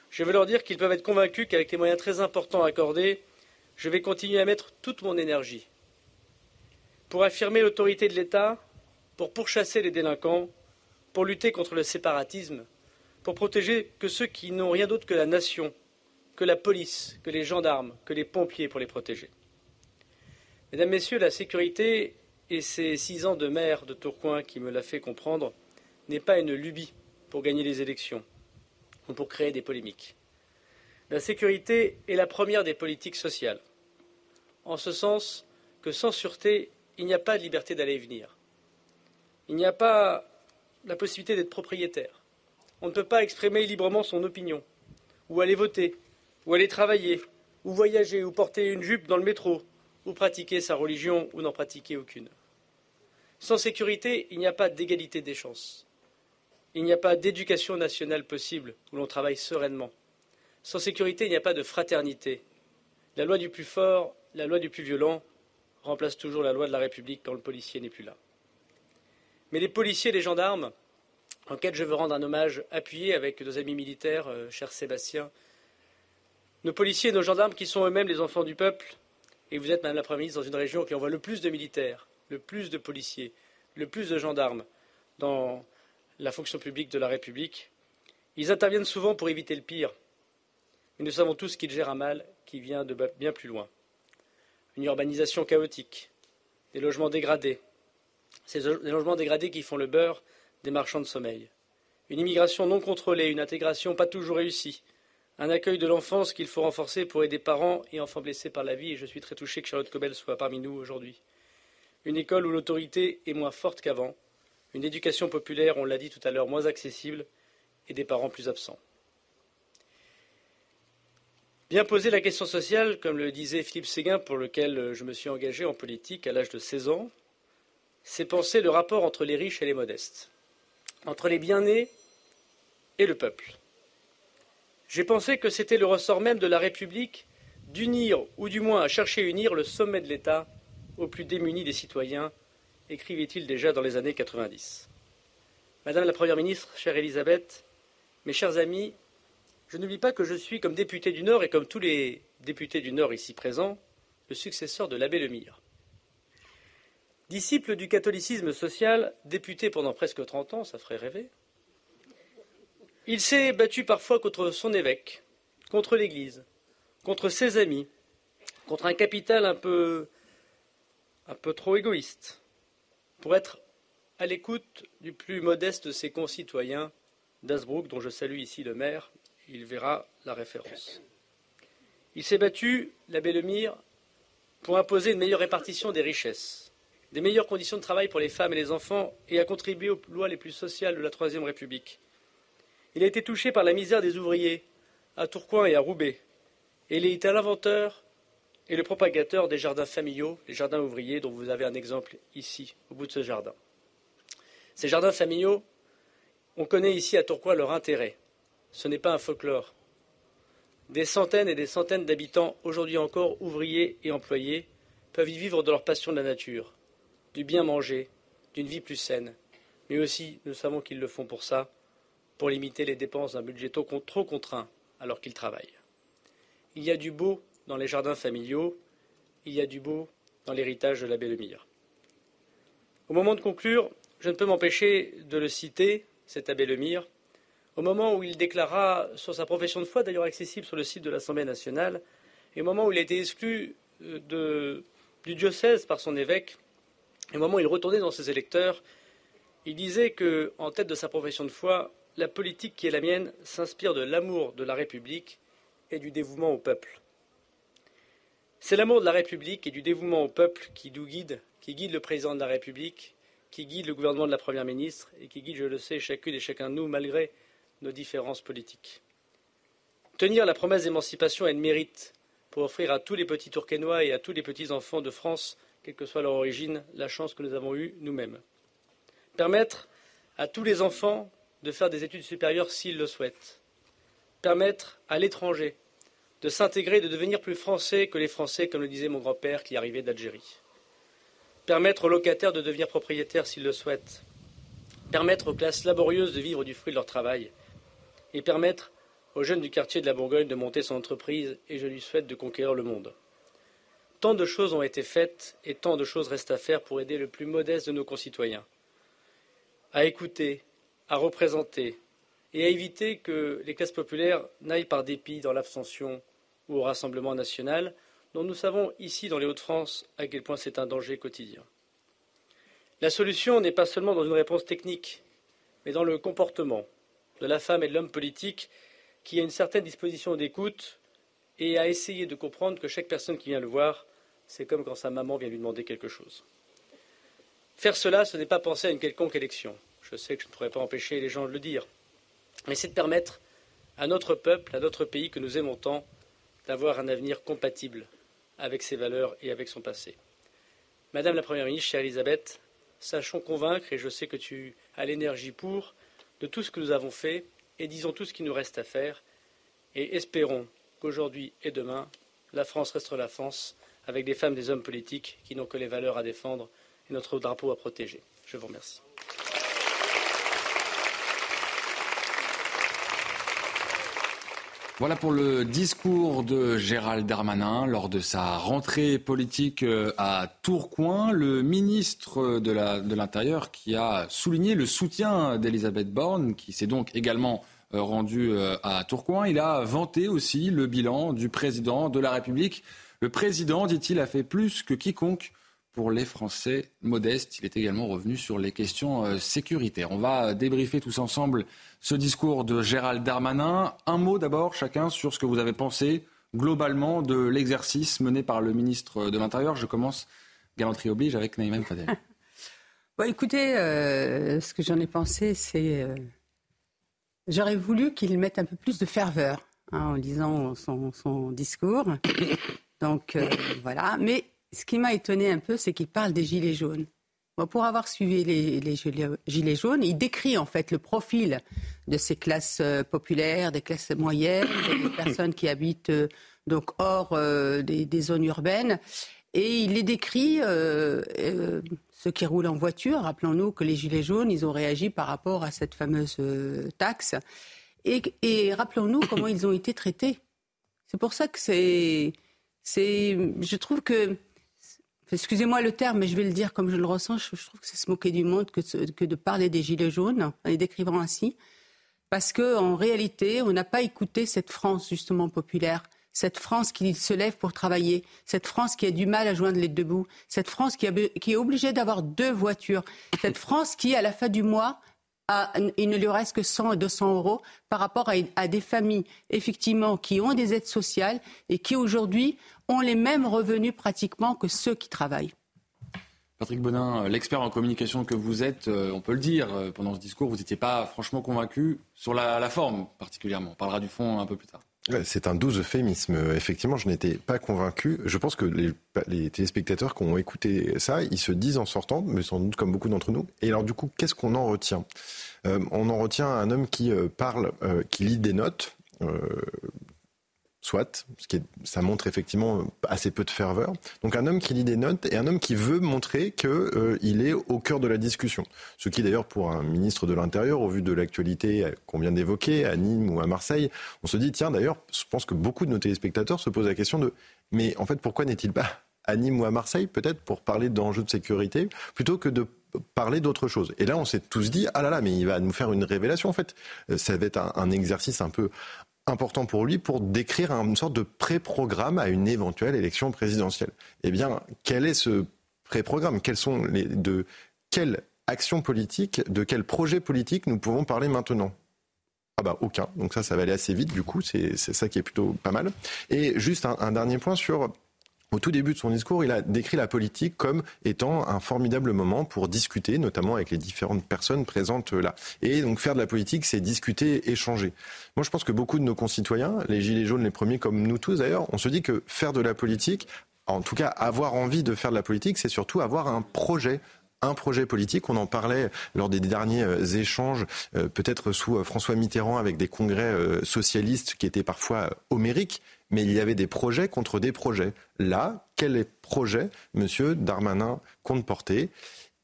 Je veux leur dire qu'ils peuvent être convaincus qu'avec les moyens très importants accordés, je vais continuer à mettre toute mon énergie pour affirmer l'autorité de l'État, pour pourchasser les délinquants, pour lutter contre le séparatisme, pour protéger que ceux qui n'ont rien d'autre que la nation, que la police, que les gendarmes, que les pompiers pour les protéger. Mesdames, Messieurs, la sécurité, et ces six ans de maire de Tourcoing qui me l'a fait comprendre, n'est pas une lubie pour gagner les élections ou pour créer des polémiques. La sécurité est la première des politiques sociales, en ce sens que sans sûreté, il n'y a pas de liberté d'aller et venir. Il n'y a pas la possibilité d'être propriétaire. On ne peut pas exprimer librement son opinion, ou aller voter, ou aller travailler, ou voyager, ou porter une jupe dans le métro, ou pratiquer sa religion, ou n'en pratiquer aucune. Sans sécurité, il n'y a pas d'égalité des chances. Il n'y a pas d'éducation nationale possible où l'on travaille sereinement. Sans sécurité, il n'y a pas de fraternité. La loi du plus fort, la loi du plus violent remplace toujours la loi de la République quand le policier n'est plus là. Mais les policiers les gendarmes, en je veux rendre un hommage appuyé avec nos amis militaires, euh, cher Sébastien, nos policiers et nos gendarmes qui sont eux-mêmes les enfants du peuple, et vous êtes, Madame la Première ministre, dans une région qui envoie le plus de militaires, le plus de policiers, le plus de gendarmes dans la fonction publique de la République. Ils interviennent souvent pour éviter le pire. Mais nous savons tous qu'ils gèrent un mal qui vient de bien plus loin. Une urbanisation chaotique, des logements dégradés, ces logements dégradés qui font le beurre des marchands de sommeil. Une immigration non contrôlée, une intégration pas toujours réussie, un accueil de l'enfance qu'il faut renforcer pour aider parents et enfants blessés par la vie, et je suis très touché que Charlotte Cobel soit parmi nous aujourd'hui. Une école où l'autorité est moins forte qu'avant, une éducation populaire, on l'a dit tout à l'heure, moins accessible, et des parents plus absents. Bien poser la question sociale, comme le disait Philippe Séguin, pour lequel je me suis engagé en politique à l'âge de 16 ans, c'est penser le rapport entre les riches et les modestes, entre les bien-nés et le peuple. J'ai pensé que c'était le ressort même de la République d'unir, ou du moins à chercher à unir, le sommet de l'État aux plus démunis des citoyens, écrivait-il déjà dans les années 90. Madame la Première ministre, chère Elisabeth, mes chers amis, je n'oublie pas que je suis, comme député du Nord et comme tous les députés du Nord ici présents, le successeur de l'abbé Lemire. Disciple du catholicisme social, député pendant presque trente ans, ça ferait rêver, il s'est battu parfois contre son évêque, contre l'Église, contre ses amis, contre un capital un peu, un peu trop égoïste, pour être à l'écoute du plus modeste de ses concitoyens, d'Asbrook, dont je salue ici le maire, il verra la référence. Il s'est battu, l'abbé Lemire, pour imposer une meilleure répartition des richesses, des meilleures conditions de travail pour les femmes et les enfants, et à contribuer aux lois les plus sociales de la Troisième République. Il a été touché par la misère des ouvriers à Tourcoing et à Roubaix. Et il est l'inventeur et le propagateur des jardins familiaux, les jardins ouvriers, dont vous avez un exemple ici, au bout de ce jardin. Ces jardins familiaux, on connaît ici à Tourcoing leur intérêt. Ce n'est pas un folklore. Des centaines et des centaines d'habitants, aujourd'hui encore ouvriers et employés, peuvent y vivre de leur passion de la nature, du bien manger, d'une vie plus saine. Mais aussi, nous savons qu'ils le font pour ça, pour limiter les dépenses d'un budget trop contraint alors qu'ils travaillent. Il y a du beau dans les jardins familiaux, il y a du beau dans l'héritage de l'abbé Lemire. Au moment de conclure, je ne peux m'empêcher de le citer, cet abbé Lemire, au moment où il déclara sur sa profession de foi, d'ailleurs accessible sur le site de l'Assemblée nationale, et au moment où il a été exclu euh, du diocèse par son évêque, et au moment où il retournait dans ses électeurs, il disait que, en tête de sa profession de foi, la politique qui est la mienne s'inspire de l'amour de la République et du dévouement au peuple. C'est l'amour de la République et du dévouement au peuple qui nous guide, qui guide le président de la République, qui guide le gouvernement de la Première ministre et qui guide, je le sais, chacune et chacun de nous malgré nos différences politiques. Tenir la promesse d'émancipation de mérite pour offrir à tous les petits Tourquenois et à tous les petits enfants de France, quelle que soit leur origine, la chance que nous avons eue nous-mêmes. Permettre à tous les enfants de faire des études supérieures s'ils le souhaitent. Permettre à l'étranger de s'intégrer, de devenir plus français que les Français, comme le disait mon grand-père qui arrivait d'Algérie. Permettre aux locataires de devenir propriétaires s'ils le souhaitent. Permettre aux classes laborieuses de vivre du fruit de leur travail. Et permettre aux jeunes du quartier de la Bourgogne de monter son entreprise, et je lui souhaite de conquérir le monde. Tant de choses ont été faites et tant de choses restent à faire pour aider le plus modeste de nos concitoyens. À écouter, à représenter et à éviter que les classes populaires n'aillent par dépit dans l'abstention ou au Rassemblement national, dont nous savons ici dans les Hauts-de-France à quel point c'est un danger quotidien. La solution n'est pas seulement dans une réponse technique, mais dans le comportement de la femme et de l'homme politique qui a une certaine disposition d'écoute et à essayer de comprendre que chaque personne qui vient le voir, c'est comme quand sa maman vient lui demander quelque chose. Faire cela, ce n'est pas penser à une quelconque élection. Je sais que je ne pourrais pas empêcher les gens de le dire. Mais c'est de permettre à notre peuple, à notre pays que nous aimons tant, d'avoir un avenir compatible avec ses valeurs et avec son passé. Madame la Première ministre, chère Elisabeth, sachons convaincre, et je sais que tu as l'énergie pour, de tout ce que nous avons fait, et disons tout ce qui nous reste à faire, Et espérons qu'aujourd'hui et demain, la France restera la France avec des femmes, des hommes politiques qui n'ont que les valeurs à défendre et notre drapeau à protéger. Je vous remercie. Voilà pour le discours de Gérald Darmanin lors de sa rentrée politique euh, à Tourcoing. Le ministre de l'Intérieur qui a souligné le soutien d'Elisabeth Borne, qui s'est donc également rendu euh, à Tourcoing. Il a vanté aussi le bilan du président de la République. Le président, dit-il, a fait plus que quiconque pour les Français modestes. Il est également revenu sur les questions sécuritaires. On va débriefer tous ensemble ce discours de Gérald Darmanin. Un mot d'abord chacun sur ce que vous avez pensé globalement de l'exercice mené par le ministre de l'Intérieur. Je commence, galanterie oblige, avec Naïm Fadel. bon, écoutez, euh, ce que j'en ai pensé, c'est... Euh, j'aurais voulu qu'il mette un peu plus de ferveur hein, en lisant son, discours. Donc euh, voilà. Mais ce qui m'a étonné un peu, c'est qu'il parle des Gilets jaunes pour avoir suivi les, Gilets jaunes, il décrit en fait le profil de ces classes euh, populaires, des classes moyennes, des personnes qui habitent euh, donc hors euh, des, zones urbaines. Et il les décrit, ceux qui roulent en voiture. Rappelons-nous que les Gilets jaunes, ils ont réagi par rapport à cette fameuse taxe. Et, et rappelons-nous comment ils ont été traités. C'est pour ça que c'est. Je trouve que excusez-moi le terme, mais je vais le dire comme je le ressens, je, trouve que c'est se moquer du monde que, que, de parler des Gilets jaunes en les décrivant ainsi. Parce qu'en réalité, on n'a pas écouté cette France justement populaire, cette France qui se lève pour travailler, cette France qui a du mal à joindre les deux bouts, cette France qui, est obligée d'avoir deux voitures, cette France qui, à la fin du mois, il ne lui reste que 100 et 200 euros par rapport à, des familles, effectivement, qui ont des aides sociales et qui, aujourd'hui, ont les mêmes revenus pratiquement que ceux qui travaillent. Patrick Bonin, l'expert en communication que vous êtes, euh, on peut le dire, euh, pendant ce discours, vous n'étiez pas franchement convaincu sur la forme particulièrement. On parlera du fond un peu plus tard. C'est un doux euphémisme. Effectivement, je n'étais pas convaincu. Je pense que les, téléspectateurs qui ont écouté ça, ils se disent en sortant, mais sans doute comme beaucoup d'entre nous. Et alors du coup, qu'est-ce qu'on en retient? Euh, On en retient un homme qui euh, parle, euh, qui lit des notes, soit, ce qui ça montre effectivement assez peu de ferveur. Donc un homme qui lit des notes et un homme qui veut montrer qu'il euh, est au cœur de la discussion. Ce qui d'ailleurs pour un ministre de l'Intérieur, au vu de l'actualité qu'on vient d'évoquer à Nîmes ou à Marseille, on se dit tiens d'ailleurs, je pense que beaucoup de nos téléspectateurs se posent la question de mais en fait pourquoi n'est-il pas à Nîmes ou à Marseille peut-être pour parler d'enjeux de sécurité plutôt que de parler d'autre chose? Et là, on s'est tous dit, ah là là, mais il va nous faire une révélation. En fait, euh, ça va être un exercice un peu important pour lui pour décrire une sorte de pré-programme à une éventuelle élection présidentielle. Eh bien, quel est ce pré-programme? Quelles sont les de quelle action politique, de quel projet politique nous pouvons parler maintenant? Ah bah aucun, donc ça ça va aller assez vite du coup, c'est ça qui est plutôt pas mal. Et juste un dernier point sur au tout début de son discours, il a décrit la politique comme étant un formidable moment pour discuter, notamment avec les différentes personnes présentes là. Et donc faire de la politique, c'est discuter, échanger. Moi, je pense que beaucoup de nos concitoyens, les gilets jaunes les premiers comme nous tous d'ailleurs, on se dit que faire de la politique, en tout cas avoir envie de faire de la politique, c'est surtout avoir un projet, un projet politique. On en parlait lors des derniers euh, échanges, euh, peut-être sous euh, François Mitterrand avec des congrès socialistes qui étaient parfois homériques, mais il y avait des projets contre des projets. Là, quel projet M. Darmanin compte porter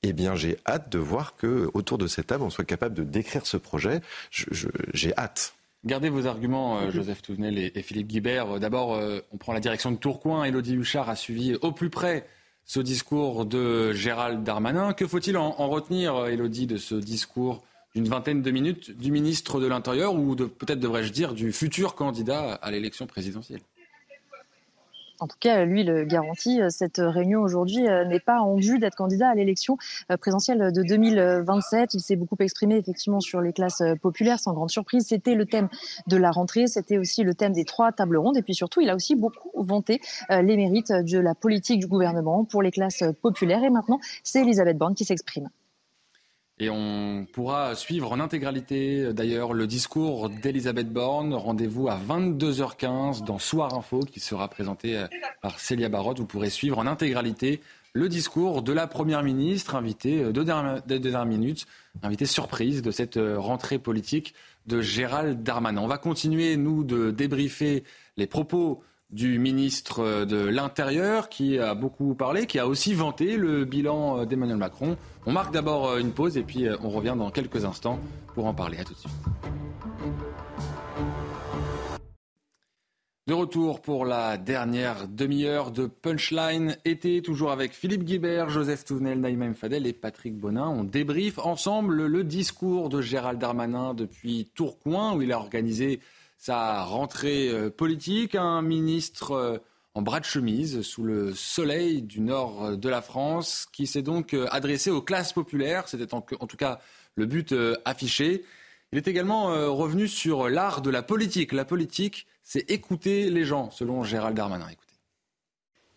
eh bien, j'ai hâte de voir que autour de cette table, on soit capable de décrire ce projet. J'ai hâte. Gardez vos arguments, euh, Joseph Touvenel et, Philippe Guibert. D'abord, euh, on prend la direction de Tourcoing. Elodie Huchard a suivi au plus près ce discours de Gérald Darmanin. Que faut-il en, retenir, Elodie, de ce discours d'une vingtaine de minutes du ministre de l'Intérieur ou peut-être devrais-je dire du futur candidat à l'élection présidentielle en tout cas, lui le garantit, cette réunion aujourd'hui euh, n'est pas en vue d'être candidat à l'élection euh, présidentielle de 2027. Il s'est beaucoup exprimé effectivement sur les classes euh, populaires, sans grande surprise. C'était le thème de la rentrée, c'était aussi le thème des trois tables rondes. Et puis surtout, il a aussi beaucoup vanté les mérites de la politique du gouvernement pour les classes populaires. Et maintenant, c'est Elisabeth Borne qui s'exprime. Et on pourra suivre en intégralité d'ailleurs le discours d'Elisabeth Borne. Rendez-vous à 22h15 dans Soir Info qui sera présenté par Célia Barotte. Vous pourrez suivre en intégralité le discours de la Première ministre, invitée euh, de dernière minute, invitée surprise de cette euh, rentrée politique de Gérald Darmanin. On va continuer, nous, de débriefer les propos du ministre euh, de l'Intérieur qui a beaucoup parlé, qui a aussi vanté le bilan d'Emmanuel Macron. On marque d'abord une pause et puis on revient dans quelques instants pour en parler. À tout de suite. De retour pour la dernière demi-heure de Punchline été, toujours avec Philippe Guibert, Joseph Touvenel, Naïma Fadel et Patrick Bonin. On débriefe ensemble le discours de Gérald Darmanin depuis Tourcoing, où il a organisé sa rentrée euh, politique. Un ministre euh, en bras de chemise, sous le soleil du nord de la France, qui s'est donc euh, adressé aux classes populaires. C'était en, tout cas le but affiché. Il est également revenu sur l'art de la politique. La politique c'est écouter les gens, selon Gérald Darmanin.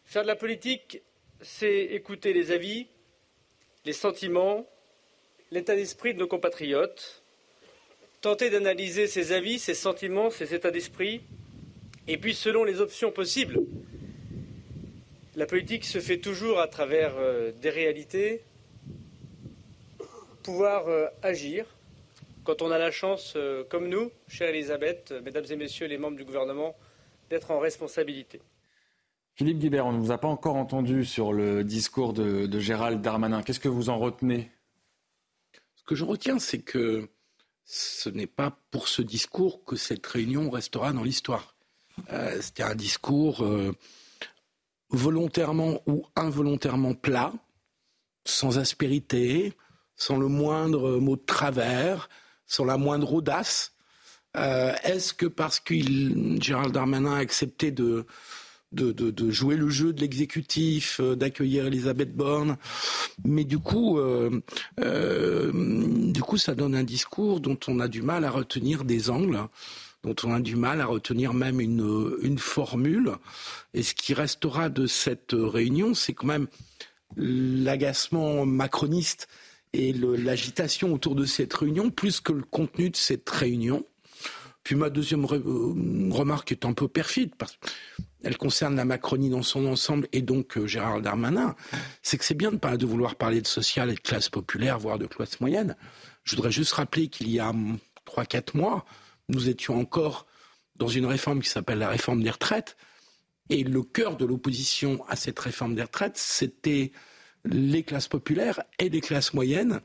Faire de la politique, c'est écouter les avis, les sentiments, l'état d'esprit de nos compatriotes, tenter d'analyser ces avis, ces sentiments, ces états d'esprit, et puis selon les options possibles. La politique se fait toujours à travers euh, des réalités, pouvoir euh, agir, quand on a la chance, euh, comme nous, chère Elisabeth, euh, mesdames et messieurs les membres du gouvernement, d'être en responsabilité. Philippe Guibert, on ne vous a pas encore entendu sur le discours de, Gérald Darmanin. Qu'est-ce que vous en retenez? Ce que je retiens, c'est que ce n'est pas pour ce discours que cette réunion restera dans l'histoire. Euh, C'était un discours volontairement ou involontairement plat, sans aspérité, sans le moindre mot de travers, sans la moindre audace. Euh, est-ce que parce que Gérald Darmanin a accepté de, de, jouer le jeu de l'exécutif, euh, d'accueillir Elisabeth Borne, mais du coup, euh, du coup, ça donne un discours dont on a du mal à retenir des angles, dont on a du mal à retenir même une, une formule. Et ce qui restera de cette réunion, c'est quand même l'agacement macroniste et l'agitation autour de cette réunion, plus que le contenu de cette réunion. Puis ma deuxième euh, remarque est un peu perfide, parce qu'elle concerne la Macronie dans son ensemble et donc euh, Gérard Darmanin, c'est que c'est bien de, pas, vouloir parler de social et de classe populaire, voire de classe moyenne. Je voudrais juste rappeler qu'il y a 3-4 mois, nous étions encore dans une réforme qui s'appelle la réforme des retraites, et le cœur de l'opposition à cette réforme des retraites, c'était les classes populaires et les classes moyennes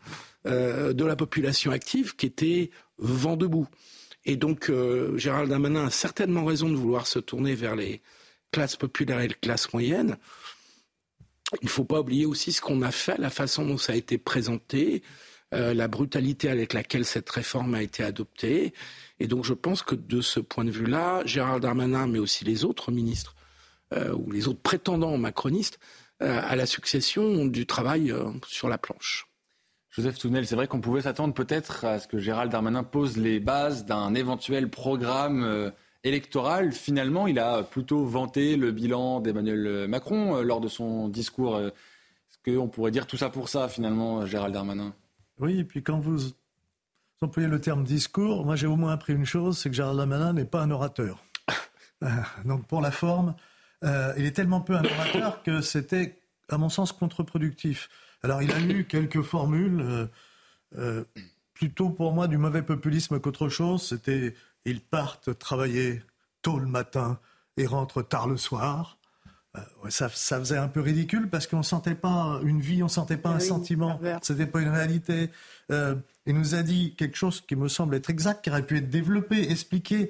euh, de la population active qui étaient vent debout. Et donc, euh, Gérald Darmanin a certainement raison de vouloir se tourner vers les classes populaires et les classes moyennes. Il ne faut pas oublier aussi ce qu'on a fait, la façon dont ça a été présenté, euh, la brutalité avec laquelle cette réforme a été adoptée. Et donc, je pense que de ce point de vue-là, Gérald Darmanin, mais aussi les autres ministres ou les autres prétendants macronistes, euh, à la succession du travail euh, sur la planche. Joseph Tounel, c'est vrai qu'on pouvait s'attendre peut-être à ce que Gérald Darmanin pose les bases d'un éventuel programme euh, électoral. Finalement, il a plutôt vanté le bilan d'Emmanuel Macron lors de son discours. Est-ce qu'on pourrait dire tout ça pour ça, finalement, Gérald Darmanin? Oui, et puis quand vous employez le terme discours, moi j'ai au moins appris une chose, c'est que Gérald Darmanin n'est pas un orateur. Donc pour la forme, euh, il est tellement peu un orateur que c'était, à mon sens, contre-productif. Alors, il a eu quelques formules, euh, euh, plutôt pour moi du mauvais populisme qu'autre chose. C'était ils partent travailler tôt le matin et rentrent tard le soir. ça, faisait un peu ridicule parce qu'on ne sentait pas une vie, on ne sentait pas un sentiment. Ce n'était pas une réalité. il nous a dit quelque chose qui me semble être exact, qui aurait pu être développé, expliqué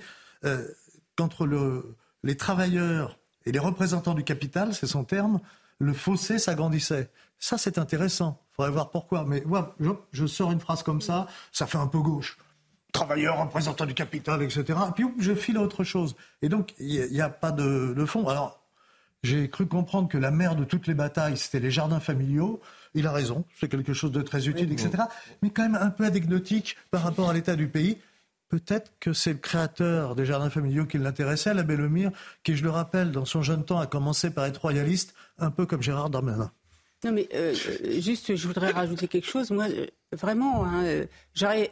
qu'entre le, les travailleurs et les représentants du capital, c'est son terme, le fossé s'agrandissait. Ça, c'est intéressant. Il faudrait voir pourquoi. Mais moi, je, sors une phrase comme ça, ça fait un peu gauche. Travailleurs, représentants du capital, etc. Et puis, je file à autre chose. Et donc, il n'y a, pas de, de fond. Alors, j'ai cru comprendre que la mère de toutes les batailles, c'était les jardins familiaux. Il a raison, c'est quelque chose de très utile, etc. Mais quand même un peu anecdotique par rapport à l'état du pays. Peut-être que c'est le créateur des jardins familiaux qui l'intéressait, l'abbé Lemire, qui, je le rappelle, dans son jeune temps, a commencé par être royaliste, un peu comme Gérard Darmanin. Non, mais euh, juste, je voudrais rajouter quelque chose. Moi, vraiment, hein, j'aurais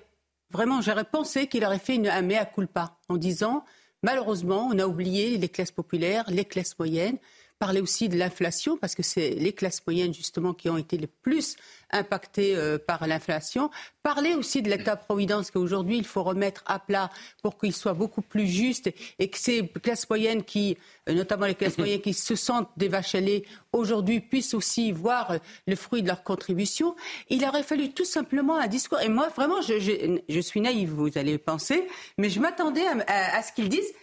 vraiment, j'aurais pensé qu'il aurait fait une, un mea culpa en disant, malheureusement, on a oublié les classes populaires, les classes moyennes parler aussi de l'inflation, parce que c'est les classes moyennes justement qui ont été les plus impactées euh, par l'inflation. Parler aussi de l'État-providence qu'aujourd'hui il faut remettre à plat pour qu'il soit beaucoup plus juste et que ces classes moyennes qui, euh, notamment les classes moyennes qui se sentent à lait, aujourd'hui puissent aussi voir le fruit de leur contribution. Il aurait fallu tout simplement un discours. Et moi, vraiment, je, je, suis naïve, vous allez penser, mais je m'attendais à, à ce qu'ils disent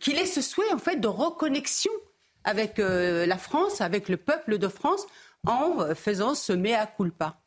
qu'il ait ce souhait en fait de reconnexion avec la France, avec le peuple de France, en faisant ce mea culpa.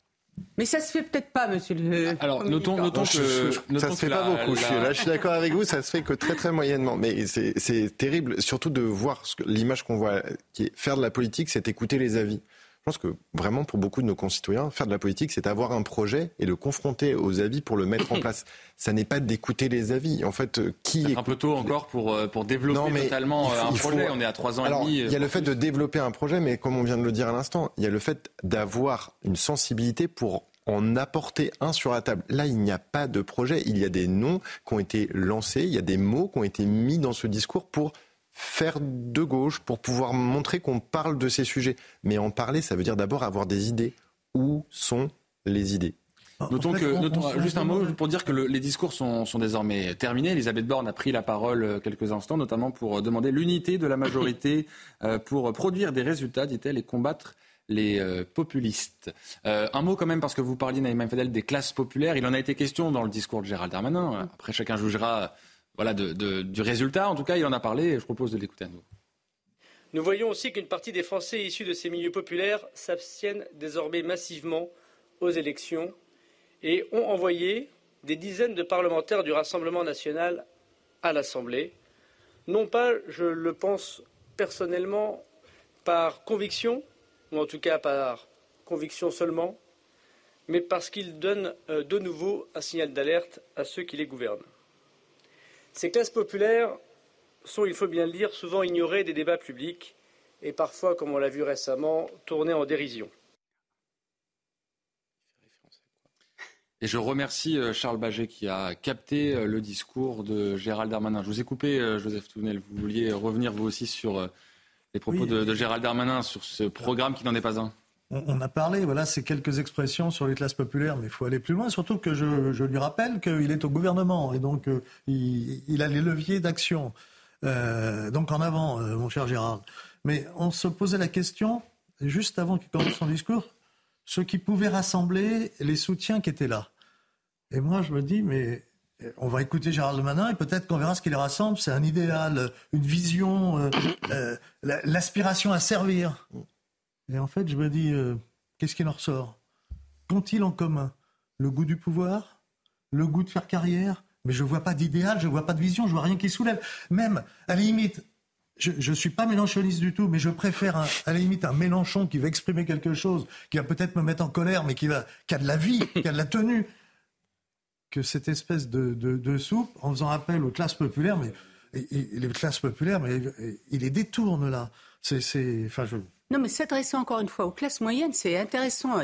Mais ça se fait peut-être pas, monsieur le. Alors, notons, notons que. ça se fait pas beaucoup. Je suis, là, je suis d'accord avec vous, ça se fait que très, très moyennement. Mais c'est terrible, surtout de voir l'image qu'on voit, qui est faire de la politique, c'est écouter les avis. Je pense que vraiment, pour beaucoup de nos concitoyens, faire de la politique, c'est avoir un projet et le confronter aux avis pour le mettre en place. Ça n'est pas d'écouter les avis. En fait, euh, qui est un peu tôt encore pour euh, pour développer totalement euh, un projet. On est à trois ans et demi. Il y a le fait de développer un projet, mais comme on vient de le dire à l'instant, il y a le fait d'avoir une sensibilité pour en apporter un sur la table. Là, il n'y a pas de projet. Il y a des noms qui ont été lancés, il y a des mots qui ont été mis dans ce discours pour faire de gauche pour pouvoir montrer qu'on parle de ces sujets. Mais en parler, ça veut dire d'abord avoir des idées. Où sont les idées? Notons que, juste un mot pour dire que les discours sont, désormais terminés. Elisabeth Borne a pris la parole euh, quelques instants, notamment pour euh, demander l'unité de la majorité euh, pour produire des résultats, dit-elle, et combattre les populistes. un mot quand même, parce que vous parliez, Naïma Fadel, des classes populaires. Il en a été question dans le discours de Gérald Darmanin. Après, chacun jugera voilà, du résultat. En tout cas, il en a parlé et je propose de l'écouter à nous. Nous voyons aussi qu'une partie des Français issus de ces milieux populaires s'abstiennent désormais massivement aux élections et ont envoyé des dizaines de parlementaires du Rassemblement national à l'Assemblée. Non pas, je le pense personnellement, par conviction, ou en tout cas par conviction seulement, mais parce qu'ils donnent euh, de nouveau un signal d'alerte à ceux qui les gouvernent. Ces classes populaires sont, il faut bien le dire, souvent ignorées des débats publics et parfois, comme on l'a vu récemment, tournées en dérision. Et je remercie euh, Charles Baget qui a capté euh, le discours de Gérald Darmanin. Je vous ai coupé, euh, Joseph Tounel. Vous vouliez revenir vous aussi sur les propos de, de, Gérald Darmanin, sur ce programme qui n'en est pas un on, a parlé, voilà, ces quelques expressions sur les classes populaires, mais il faut aller plus loin, surtout que je, lui rappelle qu'il est au gouvernement et donc euh, il, a les leviers d'action. Euh, donc en avant, euh, mon cher Gérard. Mais on se posait la question, juste avant qu'il commence son discours, ce qui pouvait rassembler les soutiens qui étaient là. Et moi, je me dis, mais on va écouter Gérald Manin et peut-être qu'on verra ce qui les rassemble. C'est un idéal, une vision, l'aspiration à servir. Et en fait, je me dis, euh, qu'est-ce qui en ressort? Qu'ont-ils en commun? Le goût du pouvoir? Le goût de faire carrière? Mais je ne vois pas d'idéal, je ne vois pas de vision, je vois rien qui soulève. Même, à la limite, je ne suis pas mélanchoniste du tout, mais je préfère à la limite un Mélenchon qui va exprimer quelque chose, qui va peut-être me mettre en colère, mais qui, va, qui a de la vie, qui a de la tenue, que cette espèce de, soupe en faisant appel aux classes populaires. Mais les classes populaires, mais il les détourne là. C'est, enfin, je, non, mais s'adresser encore une fois aux classes moyennes, c'est intéressant.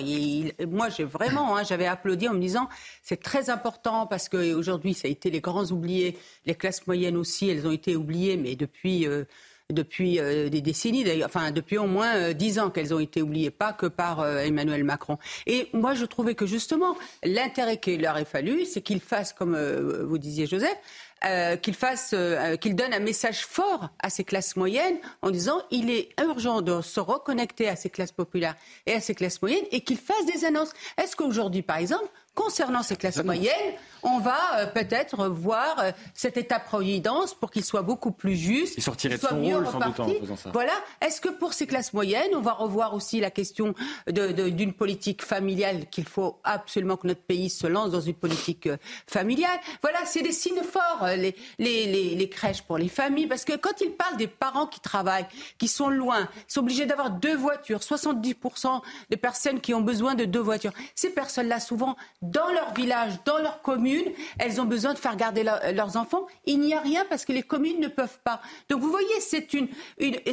moi, j'ai vraiment, hein, j'avais applaudi en me disant, c'est très important parce qu'aujourd'hui, ça a été les grands oubliés. Les classes moyennes aussi, elles ont été oubliées, mais depuis. Euh, depuis euh, des décennies, d'ailleurs, enfin depuis au moins euh, dix ans qu'elles ont été oubliées, pas que par Emmanuel Macron. Et moi, je trouvais que justement, l'intérêt qu'il leur ait fallu, c'est qu'ils fassent, comme vous disiez, Joseph, euh, qu'il fasse, euh, qu'il donne un message fort à ces classes moyennes en disant il est urgent de se reconnecter à ces classes populaires et à ces classes moyennes et qu'il fasse des annonces. Est-ce qu'aujourd'hui, par exemple, concernant ces classes moyennes, on va euh, peut-être voir euh, cet État-providence pour qu'il soit beaucoup plus juste. Il sortirait de son mieux rôle, sans doute, en faisant ça. Voilà. Est-ce que pour ces classes moyennes, on va revoir aussi la question d'une politique familiale qu'il faut absolument que notre pays se lance dans une politique euh, familiale? Voilà, c'est des signes forts, les, les, les, crèches pour les familles, parce que quand ils parlent des parents qui travaillent, qui sont loin, sont obligés d'avoir deux voitures, 70% de personnes qui ont besoin de deux voitures, ces personnes-là, souvent, dans leur village, dans leur commune, elles ont besoin de faire garder leurs enfants. Il n'y a rien parce que les communes ne peuvent pas. Donc vous voyez, c'est une,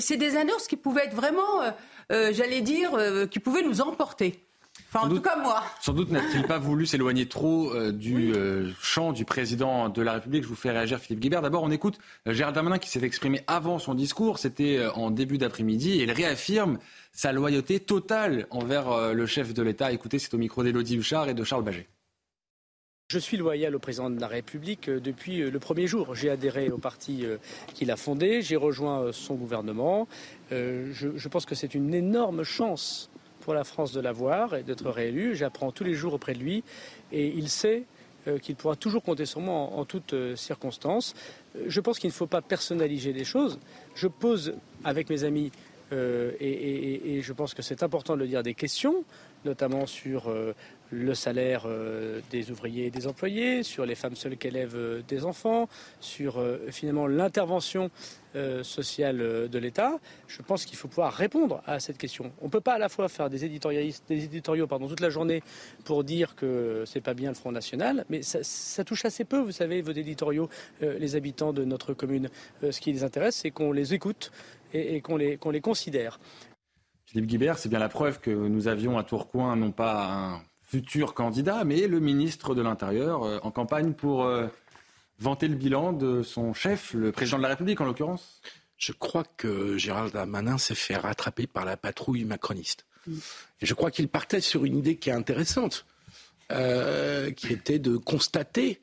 c'est des annonces qui pouvaient être vraiment, euh, euh, j'allais dire, euh, qui pouvaient nous emporter. Enfin, en tout cas, moi. Sans doute n'a-t-il pas voulu s'éloigner trop du champ du président de la République. Je vous fais réagir, Philippe Guibert. D'abord, on écoute Gérald Darmanin qui s'est exprimé avant son discours. C'était en début d'après-midi. Et il réaffirme sa loyauté totale envers euh, le chef de l'État. Écoutez, c'est au micro d'Élodie Huchard et de Charles Baget. Je suis loyal au président de la République euh, depuis euh, le premier jour. J'ai adhéré au parti qu'il a fondé, j'ai rejoint son gouvernement. Je, pense que c'est une énorme chance pour la France de l'avoir et d'être réélu. J'apprends tous les jours auprès de lui et il sait qu'il pourra toujours compter sur moi en, toutes circonstances. Je pense qu'il ne faut pas personnaliser les choses. Je pose avec mes amis euh, et, je pense que c'est important de le dire, des questions, notamment sur euh, le salaire euh, des ouvriers et des employés, sur les femmes seules qui élèvent des enfants, sur finalement l'intervention sociale de l'État. Je pense qu'il faut pouvoir répondre à cette question. On ne peut pas à la fois faire des, éditoriaux pardon, toute la journée pour dire que c'est pas bien le Front National, mais ça, ça, touche assez peu, vous savez, vos éditoriaux, les habitants de notre commune. ce qui les intéresse, c'est qu'on les écoute, et, qu'on les, les considère. Philippe Guibert, c'est bien la preuve que nous avions à Tourcoing non pas un futur candidat, mais le ministre de l'Intérieur euh, en campagne pour euh, vanter le bilan de son chef, le président de la République en l'occurrence Je crois que Gérald Darmanin s'est fait rattraper par la patrouille macroniste. Mm. Et je crois qu'il partait sur une idée qui est intéressante, euh, qui était de constater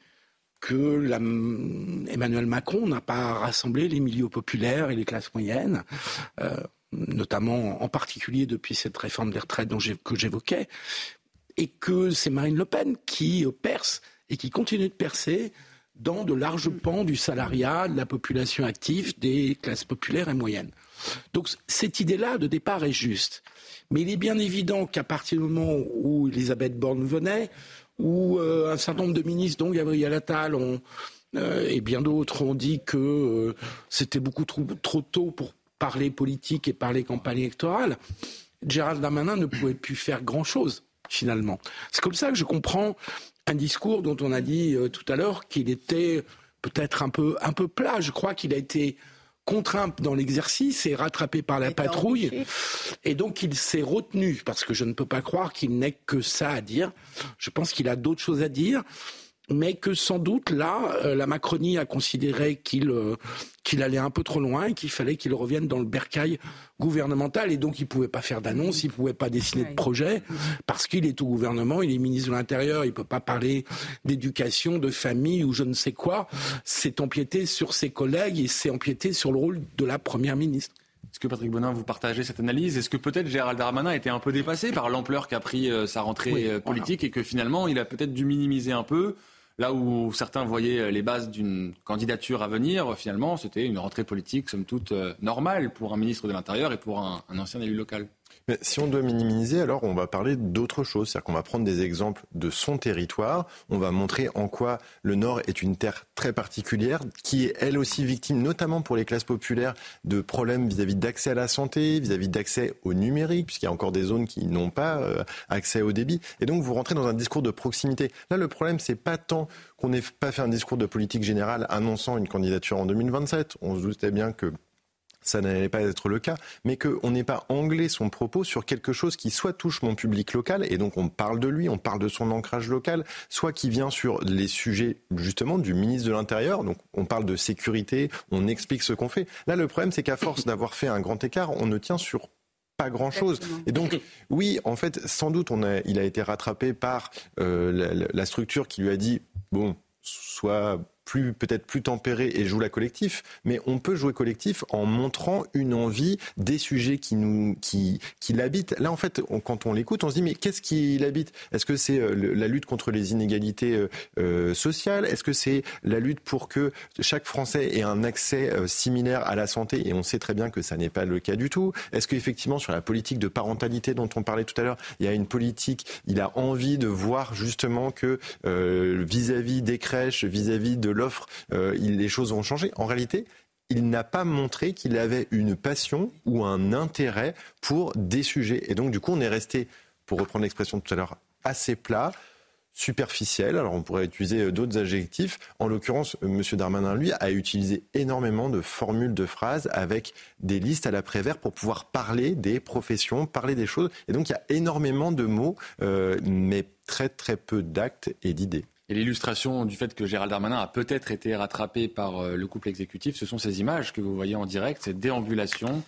que Emmanuel Macron n'a pas rassemblé les milieux populaires et les classes moyennes, euh, notamment en particulier depuis cette réforme des retraites dont que j'évoquais, et que c'est Marine Le Pen qui perce et qui continue de percer dans de larges pans du salariat, de la population active, des classes populaires et moyennes. Donc cette idée-là de départ est juste. Mais il est bien évident qu'à partir du moment où Elisabeth Borne venait, où euh, un certain nombre de ministres, dont Gabriel Attal, euh, et bien d'autres, ont dit que euh, c'était beaucoup trop, tôt pour parler politique et parler campagne électorale. Gérald Darmanin ne pouvait plus faire grand-chose, finalement. C'est comme ça que je comprends un discours dont on a dit tout à l'heure qu'il était peut-être un peu, un peu plat. Je crois qu'il a été contraint dans l'exercice et rattrapé par la patrouille. Et donc il s'est retenu, parce que je ne peux pas croire qu'il n'ait que ça à dire. Je pense qu'il a d'autres choses à dire mais que sans doute là, euh, la Macronie a considéré qu'il euh, qu'il allait un peu trop loin et qu'il fallait qu'il revienne dans le bercail gouvernemental et donc il pouvait pas faire d'annonce, il pouvait pas dessiner de projet parce qu'il est au gouvernement, il est ministre de l'Intérieur, il peut pas parler d'éducation, de famille ou je ne sais quoi. C'est empiéter sur ses collègues et c'est empiéter sur le rôle de la première ministre. Est-ce que Patrick Bonin, vous partagez cette analyse? Est-ce que peut-être Gérald Darmanin était un peu dépassé par l'ampleur qu'a pris euh, sa rentrée politique et que finalement il a peut-être dû minimiser un peu Là où certains voyaient les bases d'une candidature à venir, finalement, c'était une rentrée politique, somme toute, euh, normale pour un ministre de l'Intérieur et pour un, ancien élu local. Mais si on doit minimiser, alors on va parler d'autre chose. C'est-à-dire qu'on va prendre des exemples de son territoire. On va montrer en quoi le Nord est une terre très particulière, qui est elle aussi victime, notamment pour les classes populaires, de problèmes vis-à-vis d'accès à la santé, vis-à-vis d'accès au numérique, puisqu'il y a encore des zones qui n'ont pas euh, accès au débit. Et donc vous rentrez dans un discours de proximité. Là, le problème, c'est pas tant qu'on n'ait pas fait un discours de politique générale annonçant une candidature en 2027. On se doutait bien que ça n'allait pas être le cas, mais qu'on n'ait pas anglais son propos sur quelque chose qui soit touche mon public local, et donc on parle de lui, on parle de son ancrage local, soit qui vient sur les sujets justement du ministre de l'Intérieur, donc on parle de sécurité, on explique ce qu'on fait. Là, le problème, c'est qu'à force d'avoir fait un grand écart, on ne tient sur pas grand chose. Et donc, oui, en fait, sans doute, on a, il a été rattrapé par euh, la, la, structure qui lui a dit bon, soit plus peut-être plus tempéré et joue la collectif, mais on peut jouer collectif en montrant une envie des sujets qui nous qui, qui l'habitent. Là, en fait, quand on l'écoute, on se dit mais qu'est-ce qui l'habite? Est-ce que c'est euh, la lutte contre les inégalités euh, euh, sociales? Est-ce que c'est la lutte pour que chaque Français ait un accès similaire à la santé? Et on sait très bien que ça n'est pas le cas du tout. Est-ce qu'effectivement sur la politique de parentalité dont on parlait tout à l'heure, il y a une politique, il a envie de voir justement que vis-à-vis des crèches, vis-à-vis de l'offre, euh, les choses vont changer. En réalité, il n'a pas montré qu'il avait une passion ou un intérêt pour des sujets. Et donc, du coup, on est resté, pour reprendre l'expression tout à l'heure, assez plat superficielle. Alors on pourrait utiliser euh, d'autres adjectifs. En l'occurrence, euh, M. Darmanin, lui, a utilisé énormément de formules de phrases avec des listes à l'après-vert pour pouvoir parler des professions, parler des choses. Et donc il y a énormément de mots, mais très très peu d'actes et d'idées. Et l'illustration du fait que Gérald Darmanin a peut-être été rattrapé par le couple exécutif, ce sont ces images que vous voyez en direct, cette déambulation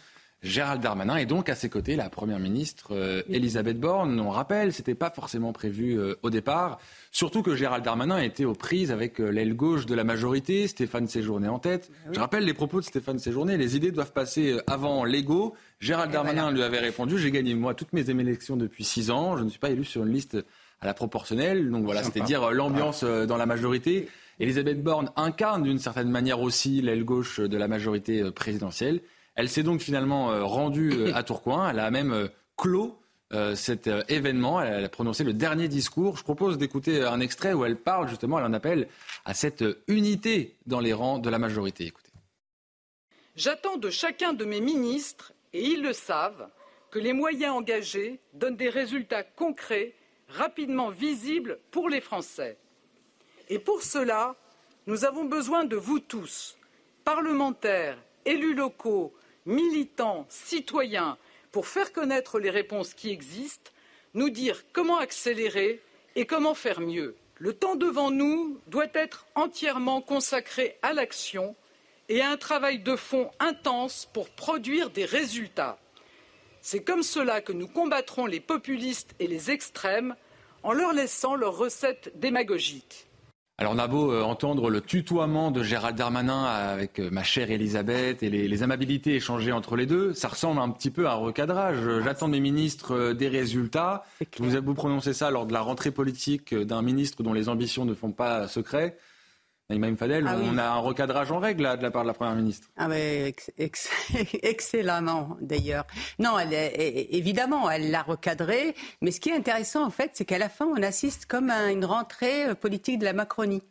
Gérald Darmanin et donc à ses côtés la première ministre euh, Elisabeth Borne. On rappelle, c'était pas forcément prévu euh, au départ. Surtout que Gérald Darmanin était aux prises avec euh, l'aile gauche de la majorité, Stéphane Séjourné en tête. Ah Je rappelle les propos de Stéphane Séjourné les idées doivent passer avant l'ego. Gérald Darmanin lui avait répondu J'ai gagné moi toutes mes élections depuis six ans, je ne suis pas élu sur une liste à la proportionnelle. Donc voilà, c'était dire l'ambiance dans la majorité. Elisabeth Borne incarne d'une certaine manière aussi l'aile gauche de la majorité présidentielle. Elle s'est donc finalement euh, rendue euh, à Tourcoing. Elle a même euh, clos cet événement. Elle a prononcé le dernier discours. Je propose d'écouter un extrait où elle parle justement, elle en appelle à cette unité dans les rangs de la majorité. Écoutez. J'attends de chacun de mes ministres, et ils le savent, que les moyens engagés donnent des résultats concrets, rapidement visibles pour les Français. Et pour cela, nous avons besoin de vous tous, parlementaires, élus locaux, militants, citoyens, pour faire connaître les réponses qui existent, nous dire comment accélérer et comment faire mieux. Le temps devant nous doit être entièrement consacré à l'action et à un travail de fond intense pour produire des résultats. C'est comme cela que nous combattrons les populistes et les extrêmes en leur laissant leurs recettes démagogiques. Alors on a beau euh, entendre le tutoiement de Gérald Darmanin avec euh, ma chère Elisabeth et les, amabilités échangées entre les deux, ça ressemble un petit peu à un recadrage. J'attends de mes ministres euh, des résultats. Vous, vous prononcé ça lors de la rentrée politique d'un ministre dont les ambitions ne font pas secret. Naïma Fadel, ah on a un recadrage en règle de la part de la Première ministre. Ah mais excellemment d'ailleurs. Non, elle évidemment, elle l'a recadré, mais ce qui est intéressant en fait, c'est qu'à la fin, on assiste comme à une rentrée euh, politique de la Macronie.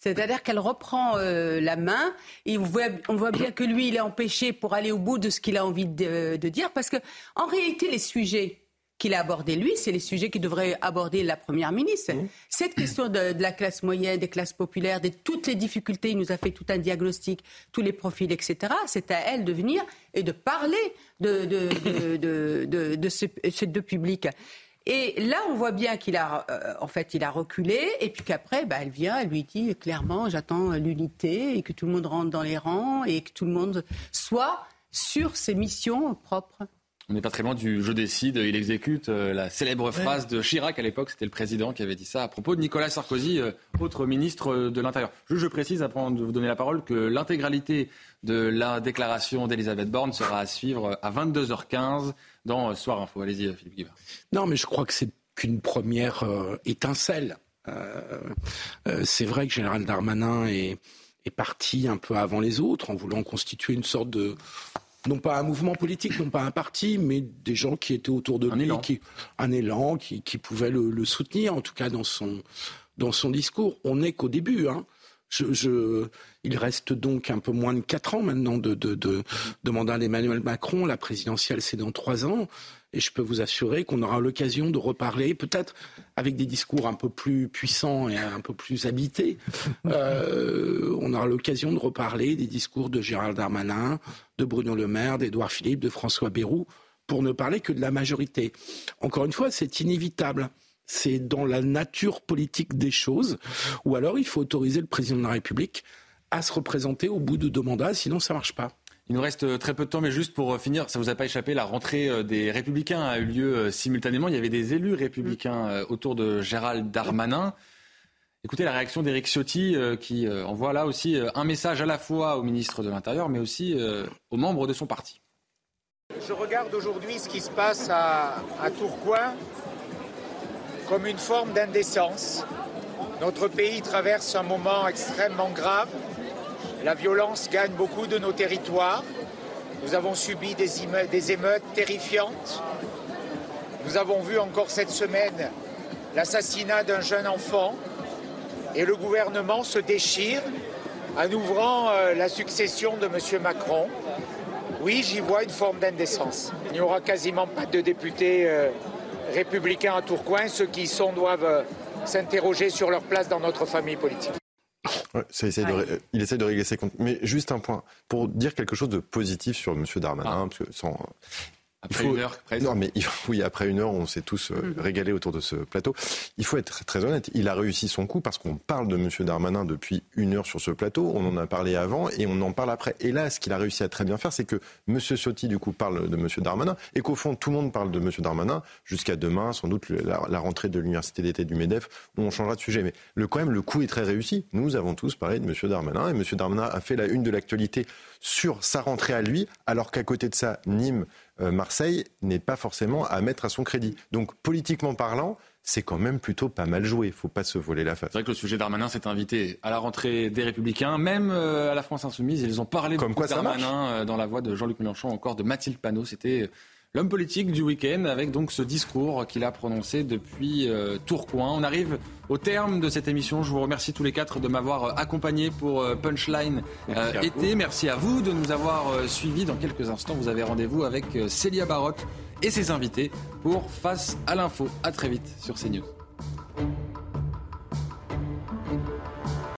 C'est-à-dire qu'elle reprend euh, la main et on voit, on voit, bien que lui, il est empêché pour aller au bout de ce qu'il a envie de, de dire, parce que en réalité, les sujets qu'il a abordé lui, c'est les sujets qu'il devrait aborder la Première ministre. Mmh. Cette question de, la classe moyenne, des classes populaires, de toutes les difficultés, il nous a fait tout un diagnostic, tous les profils, etc. C'est à elle de venir et de parler de, de, de, ces deux publics. Et là, on voit bien qu'il a, euh, en fait, il a reculé, et puis qu'après, bah, elle vient, elle lui dit clairement, j'attends l'unité, et que tout le monde rentre dans les rangs, et que tout le monde soit sur ses missions propres. On n'est pas très loin du je décide, il exécute. Euh, la célèbre phrase de Chirac à l'époque, c'était le président qui avait dit ça à propos de Nicolas Sarkozy, euh, autre ministre de l'Intérieur. Je, je précise, avant de vous donner la parole, que l'intégralité de la déclaration d'Elisabeth Borne sera à suivre à 22h15 dans Soir Info. Allez-y, Philippe Guibert. Non, mais je crois que c'est qu'une première euh, étincelle. c'est vrai que Général Darmanin est, est parti un peu avant les autres en voulant constituer une sorte de non pas un mouvement politique, non pas un parti, mais des gens qui étaient autour de un lui, élan. Qui, un élan, qui, qui pouvaient le, soutenir, en tout cas dans son, dans son discours. On n'est qu'au début. Hein. Je, il reste donc un peu moins de quatre ans maintenant de, de, de, de mandat d'Emmanuel Macron. La présidentielle, c'est dans trois ans. Et je peux vous assurer qu'on aura l'occasion de reparler, peut-être avec des discours un peu plus puissants et un peu plus habités. Euh, on aura l'occasion de reparler des discours de Gérald Darmanin, de Bruno Le Maire, d'Édouard Philippe, de François Bayrou, pour ne parler que de la majorité. Encore une fois, c'est inévitable. C'est dans la nature politique des choses. Ou alors, il faut autoriser le président de la République à se représenter au bout de deux mandats, sinon ça marche pas. Il nous reste euh, très peu de temps, mais juste pour euh, finir, ça vous a pas échappé, la rentrée euh, des Républicains a eu lieu simultanément. Il y avait des élus républicains autour de Gérald Darmanin. Écoutez la réaction d'Éric Ciotti qui envoie là aussi un message à la fois au ministre de l'Intérieur, mais aussi aux membres de son parti. Je regarde aujourd'hui ce qui se passe à, à Tourcoing comme une forme d'indécence. Notre pays traverse un moment extrêmement grave la violence gagne beaucoup de nos territoires. Nous avons subi des, émeutes, terrifiantes. Nous avons vu encore cette semaine l'assassinat d'un jeune enfant et le gouvernement se déchire en ouvrant euh, la succession de M. Macron. Oui, j'y vois une forme d'indécence. Il n'y aura quasiment pas de députés euh, républicains à Tourcoing. Ceux qui y sont doivent euh, s'interroger sur leur place dans notre famille politique. Il essaie de régler ses comptes. Mais juste un point, pour dire quelque chose de positif sur M. Darmanin, ah. parce que sans, après une heure, presque. Non, mais oui, après une heure, on s'est tous euh, mhm. régalés autour de ce plateau. Il faut être très honnête. Il a réussi son coup parce qu'on parle de M. Darmanin depuis une heure sur ce plateau. On en a parlé avant et on en parle après. Et là, ce qu'il a réussi à très bien faire, c'est que M. Ciotti, du coup, parle de M. Darmanin et qu'au fond, tout le monde parle de M. Darmanin jusqu'à demain, sans doute la, rentrée de l'université d'été du MEDEF, où on changera de sujet. Mais le, quand même, le coup est très réussi. Nous avons tous parlé de M. Darmanin et M. Darmanin a fait la une de l'actualité sur sa rentrée à lui, alors qu'à côté de ça, Nîmes Marseille n'est pas forcément à mettre à son crédit. Donc politiquement parlant, c'est quand même plutôt pas mal joué. Il faut pas se voler la face. C'est vrai que le sujet Darmanin s'est invité à la rentrée des Républicains, même euh, à la France Insoumise. Ils ont parlé Comme quoi de Darmanin euh, dans la voix de Jean-Luc Mélenchon, encore de Mathilde Panot. C'était l'homme politique du week-end avec donc ce discours qu'il a prononcé depuis euh, Tourcoing. On arrive au terme de cette émission. Je vous remercie tous les quatre de m'avoir euh, accompagné pour euh, Punchline été. Merci à vous de nous avoir suivis. Dans quelques instants, vous avez rendez-vous avec Célia Barotte et ses invités pour Face à l'info. À très vite sur CNews.